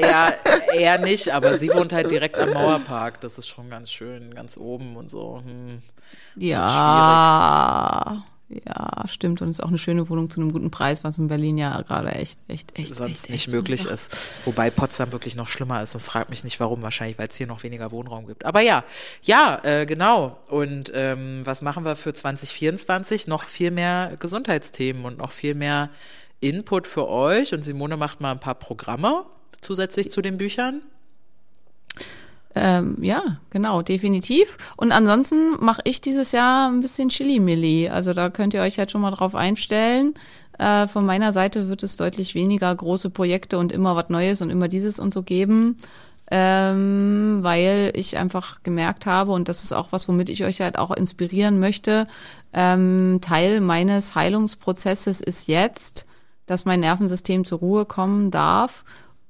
ja, eher nicht, aber sie wohnt halt direkt am Mauerpark. Das ist schon ganz schön, ganz oben und so. Hm. ja, ja, stimmt. Und ist auch eine schöne Wohnung zu einem guten Preis, was in Berlin ja gerade echt, echt, echt, sonst echt, nicht echt möglich super. ist. Wobei Potsdam wirklich noch schlimmer ist und fragt mich nicht warum. Wahrscheinlich, weil es hier noch weniger Wohnraum gibt. Aber ja, ja, äh, genau. Und ähm, was machen wir für 2024? Noch viel mehr Gesundheitsthemen und noch viel mehr Input für euch. Und Simone macht mal ein paar Programme zusätzlich zu den Büchern. Ähm, ja, genau, definitiv. Und ansonsten mache ich dieses Jahr ein bisschen Chili-Milli. Also da könnt ihr euch halt schon mal drauf einstellen. Äh, von meiner Seite wird es deutlich weniger große Projekte und immer was Neues und immer dieses und so geben. Ähm, weil ich einfach gemerkt habe, und das ist auch was, womit ich euch halt auch inspirieren möchte, ähm, Teil meines Heilungsprozesses ist jetzt, dass mein Nervensystem zur Ruhe kommen darf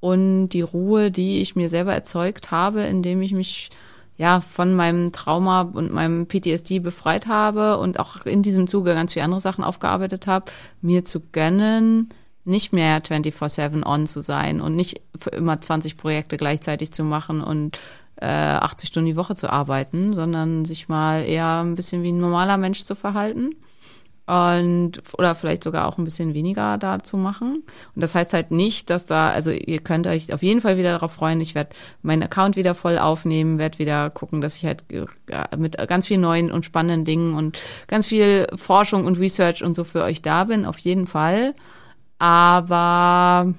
und die Ruhe, die ich mir selber erzeugt habe, indem ich mich ja von meinem Trauma und meinem PTSD befreit habe und auch in diesem Zuge ganz viele andere Sachen aufgearbeitet habe, mir zu gönnen, nicht mehr 24/7 on zu sein und nicht für immer 20 Projekte gleichzeitig zu machen und äh, 80 Stunden die Woche zu arbeiten, sondern sich mal eher ein bisschen wie ein normaler Mensch zu verhalten und oder vielleicht sogar auch ein bisschen weniger da zu machen. Und das heißt halt nicht, dass da, also ihr könnt euch auf jeden Fall wieder darauf freuen. Ich werde meinen Account wieder voll aufnehmen, werde wieder gucken, dass ich halt mit ganz vielen neuen und spannenden Dingen und ganz viel Forschung und Research und so für euch da bin, auf jeden Fall. Aber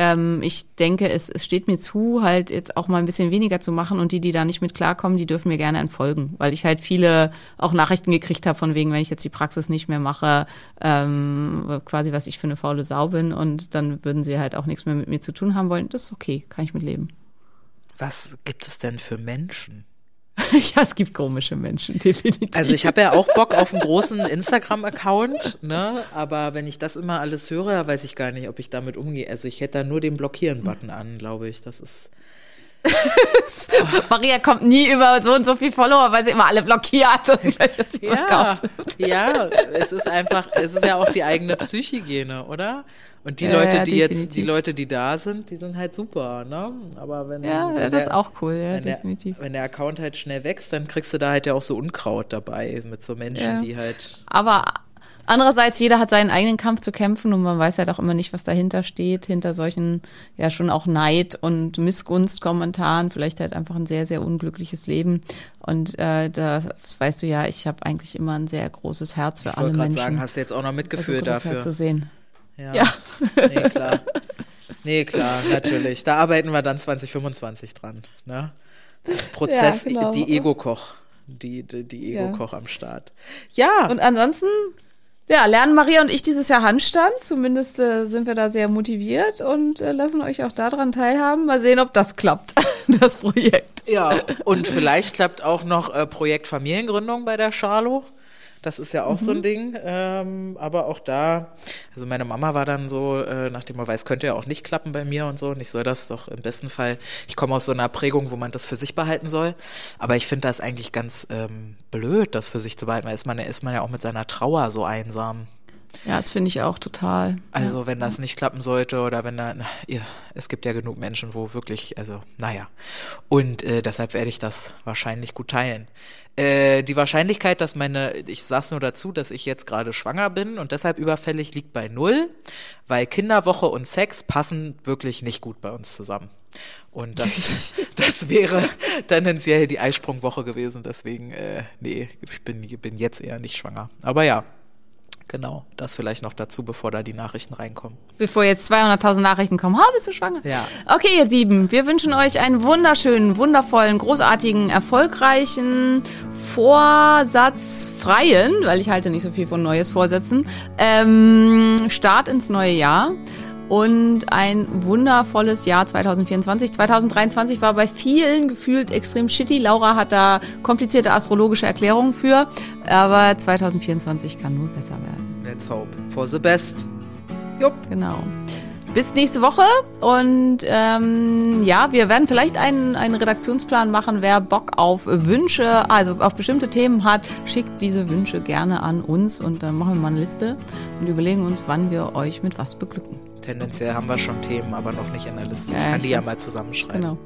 ähm, ich denke, es, es steht mir zu, halt jetzt auch mal ein bisschen weniger zu machen und die, die da nicht mit klarkommen, die dürfen mir gerne entfolgen, weil ich halt viele auch Nachrichten gekriegt habe von wegen, wenn ich jetzt die Praxis nicht mehr mache, ähm, quasi was ich für eine faule Sau bin und dann würden sie halt auch nichts mehr mit mir zu tun haben wollen. Das ist okay, kann ich mit leben. Was gibt es denn für Menschen? ja, es gibt komische Menschen, definitiv. Also ich habe ja auch Bock auf einen großen Instagram-Account, ne? Aber wenn ich das immer alles höre, weiß ich gar nicht, ob ich damit umgehe. Also ich hätte da nur den Blockieren-Button an, glaube ich. Das ist. Maria kommt nie über so und so viel Follower, weil sie immer alle blockiert und Ja, ja, es ist einfach, es ist ja auch die eigene Psychhygiene, oder? Und die Ja, Leute, ja, die jetzt, definitiv. die Leute, die da sind, die sind halt super, ne? Aber wenn, Ja, wenn das ist der- auch cool, ja, wenn der, definitiv. wenn der Account halt schnell wächst, dann kriegst du da halt ja auch so Unkraut dabei mit so Menschen, Ja. die halt Aber andererseits, jeder hat seinen eigenen Kampf zu kämpfen und man weiß halt auch immer nicht, was dahinter steht, hinter solchen, ja schon auch Neid und Missgunstkommentaren, vielleicht halt einfach ein sehr, sehr unglückliches Leben. Und äh, das weißt du ja, ich habe eigentlich immer ein sehr großes Herz für Ich alle wollte gerade Menschen. sagen, hast du jetzt auch noch Mitgefühl das dafür. Halt zu sehen. Ja. Ja. Nee, klar. Nee, klar, natürlich. Da arbeiten wir dann 2025 dran. Ne? Prozess, Ja, genau. die Ego-Koch. Die, die, die Ja. Ego-Koch am Start. Ja, Und ansonsten, ja, lernen Maria und ich dieses Jahr Handstand. Zumindest äh, sind wir da sehr motiviert und äh, lassen euch auch daran teilhaben. Mal sehen, ob das klappt, das Projekt. ja. Und vielleicht klappt auch noch äh, Projekt Familiengründung bei der Charlo. Das ist ja auch so Mhm. ein Ding. Ähm, aber auch da, also meine Mama war dann so, äh, nachdem man weiß, könnte ja auch nicht klappen bei mir und so. Und ich soll das doch im besten Fall, ich komme aus so einer Prägung, wo man das für sich behalten soll. Aber ich finde das eigentlich ganz ähm, blöd, das für sich zu behalten, weil ist man, ist man ja auch mit seiner Trauer so einsam. Ja, das finde ich auch total. Also wenn das nicht klappen sollte oder wenn da, na, ihr, es gibt ja genug Menschen, wo wirklich, also naja. Und äh, deshalb werde ich das wahrscheinlich gut teilen. Äh, die Wahrscheinlichkeit, dass meine, ich sag's nur dazu, dass ich jetzt gerade schwanger bin und deshalb überfällig, liegt bei null, weil Kinderwoche und Sex passen wirklich nicht gut bei uns zusammen. Und das, das wäre tendenziell die Eisprungwoche gewesen. Deswegen, äh, nee, ich bin, bin jetzt eher nicht schwanger. Aber ja, Genau, das vielleicht noch dazu, bevor da die Nachrichten reinkommen. Bevor jetzt 200.000 Nachrichten kommen, ha, bist du schwanger? Ja. Okay, ihr Sieben, wir wünschen euch einen wunderschönen, wundervollen, großartigen, erfolgreichen, vorsatzfreien, weil ich halte nicht so viel von Neues Vorsätzen, ähm, Start ins neue Jahr. Und ein wundervolles Jahr 2024. 2023 war bei vielen gefühlt extrem shitty. Laura hat da komplizierte astrologische Erklärungen für. Aber 2024 kann nur besser werden. Let's hope for the best. Jupp. Genau. bis nächste Woche. Und ähm, ja, wir werden vielleicht einen, einen Redaktionsplan machen. Wer Bock auf Wünsche, also auf bestimmte Themen hat, schickt diese Wünsche gerne an uns und dann machen wir mal eine Liste und überlegen uns, wann wir euch mit was beglücken. Tendenziell haben wir schon Themen, aber noch nicht in der Liste. Ja, ich kann ich die ja mal zusammenschreiben. Genau.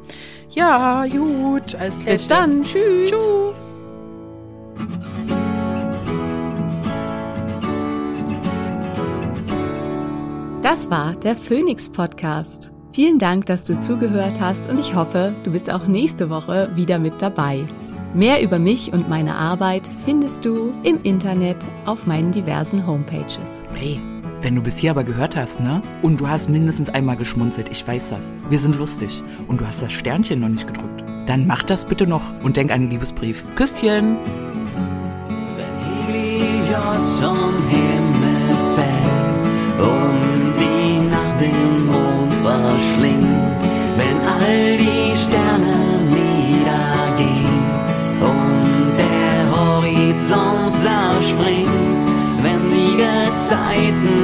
Ja, gut. Alles klar. Bis dann. Tschüss. Tschüss. Das war der Phoenix Podcast. Vielen Dank, dass du zugehört hast und ich hoffe, du bist auch nächste Woche wieder mit dabei. Mehr über mich und meine Arbeit findest du im Internet auf meinen diversen Homepages. Hey, wenn du bis hier aber gehört hast, ne? Und du hast mindestens einmal geschmunzelt, ich weiß das. Wir sind lustig. Und du hast das Sternchen noch nicht gedrückt. Dann mach das bitte noch und denk an den Liebesbrief. Küsschen! Wenn Helios vom Himmel fällt und die Nacht den Mond verschlingt, wenn all die Sterne niedergehen und der Horizont zerspringt, wenn die Gezeiten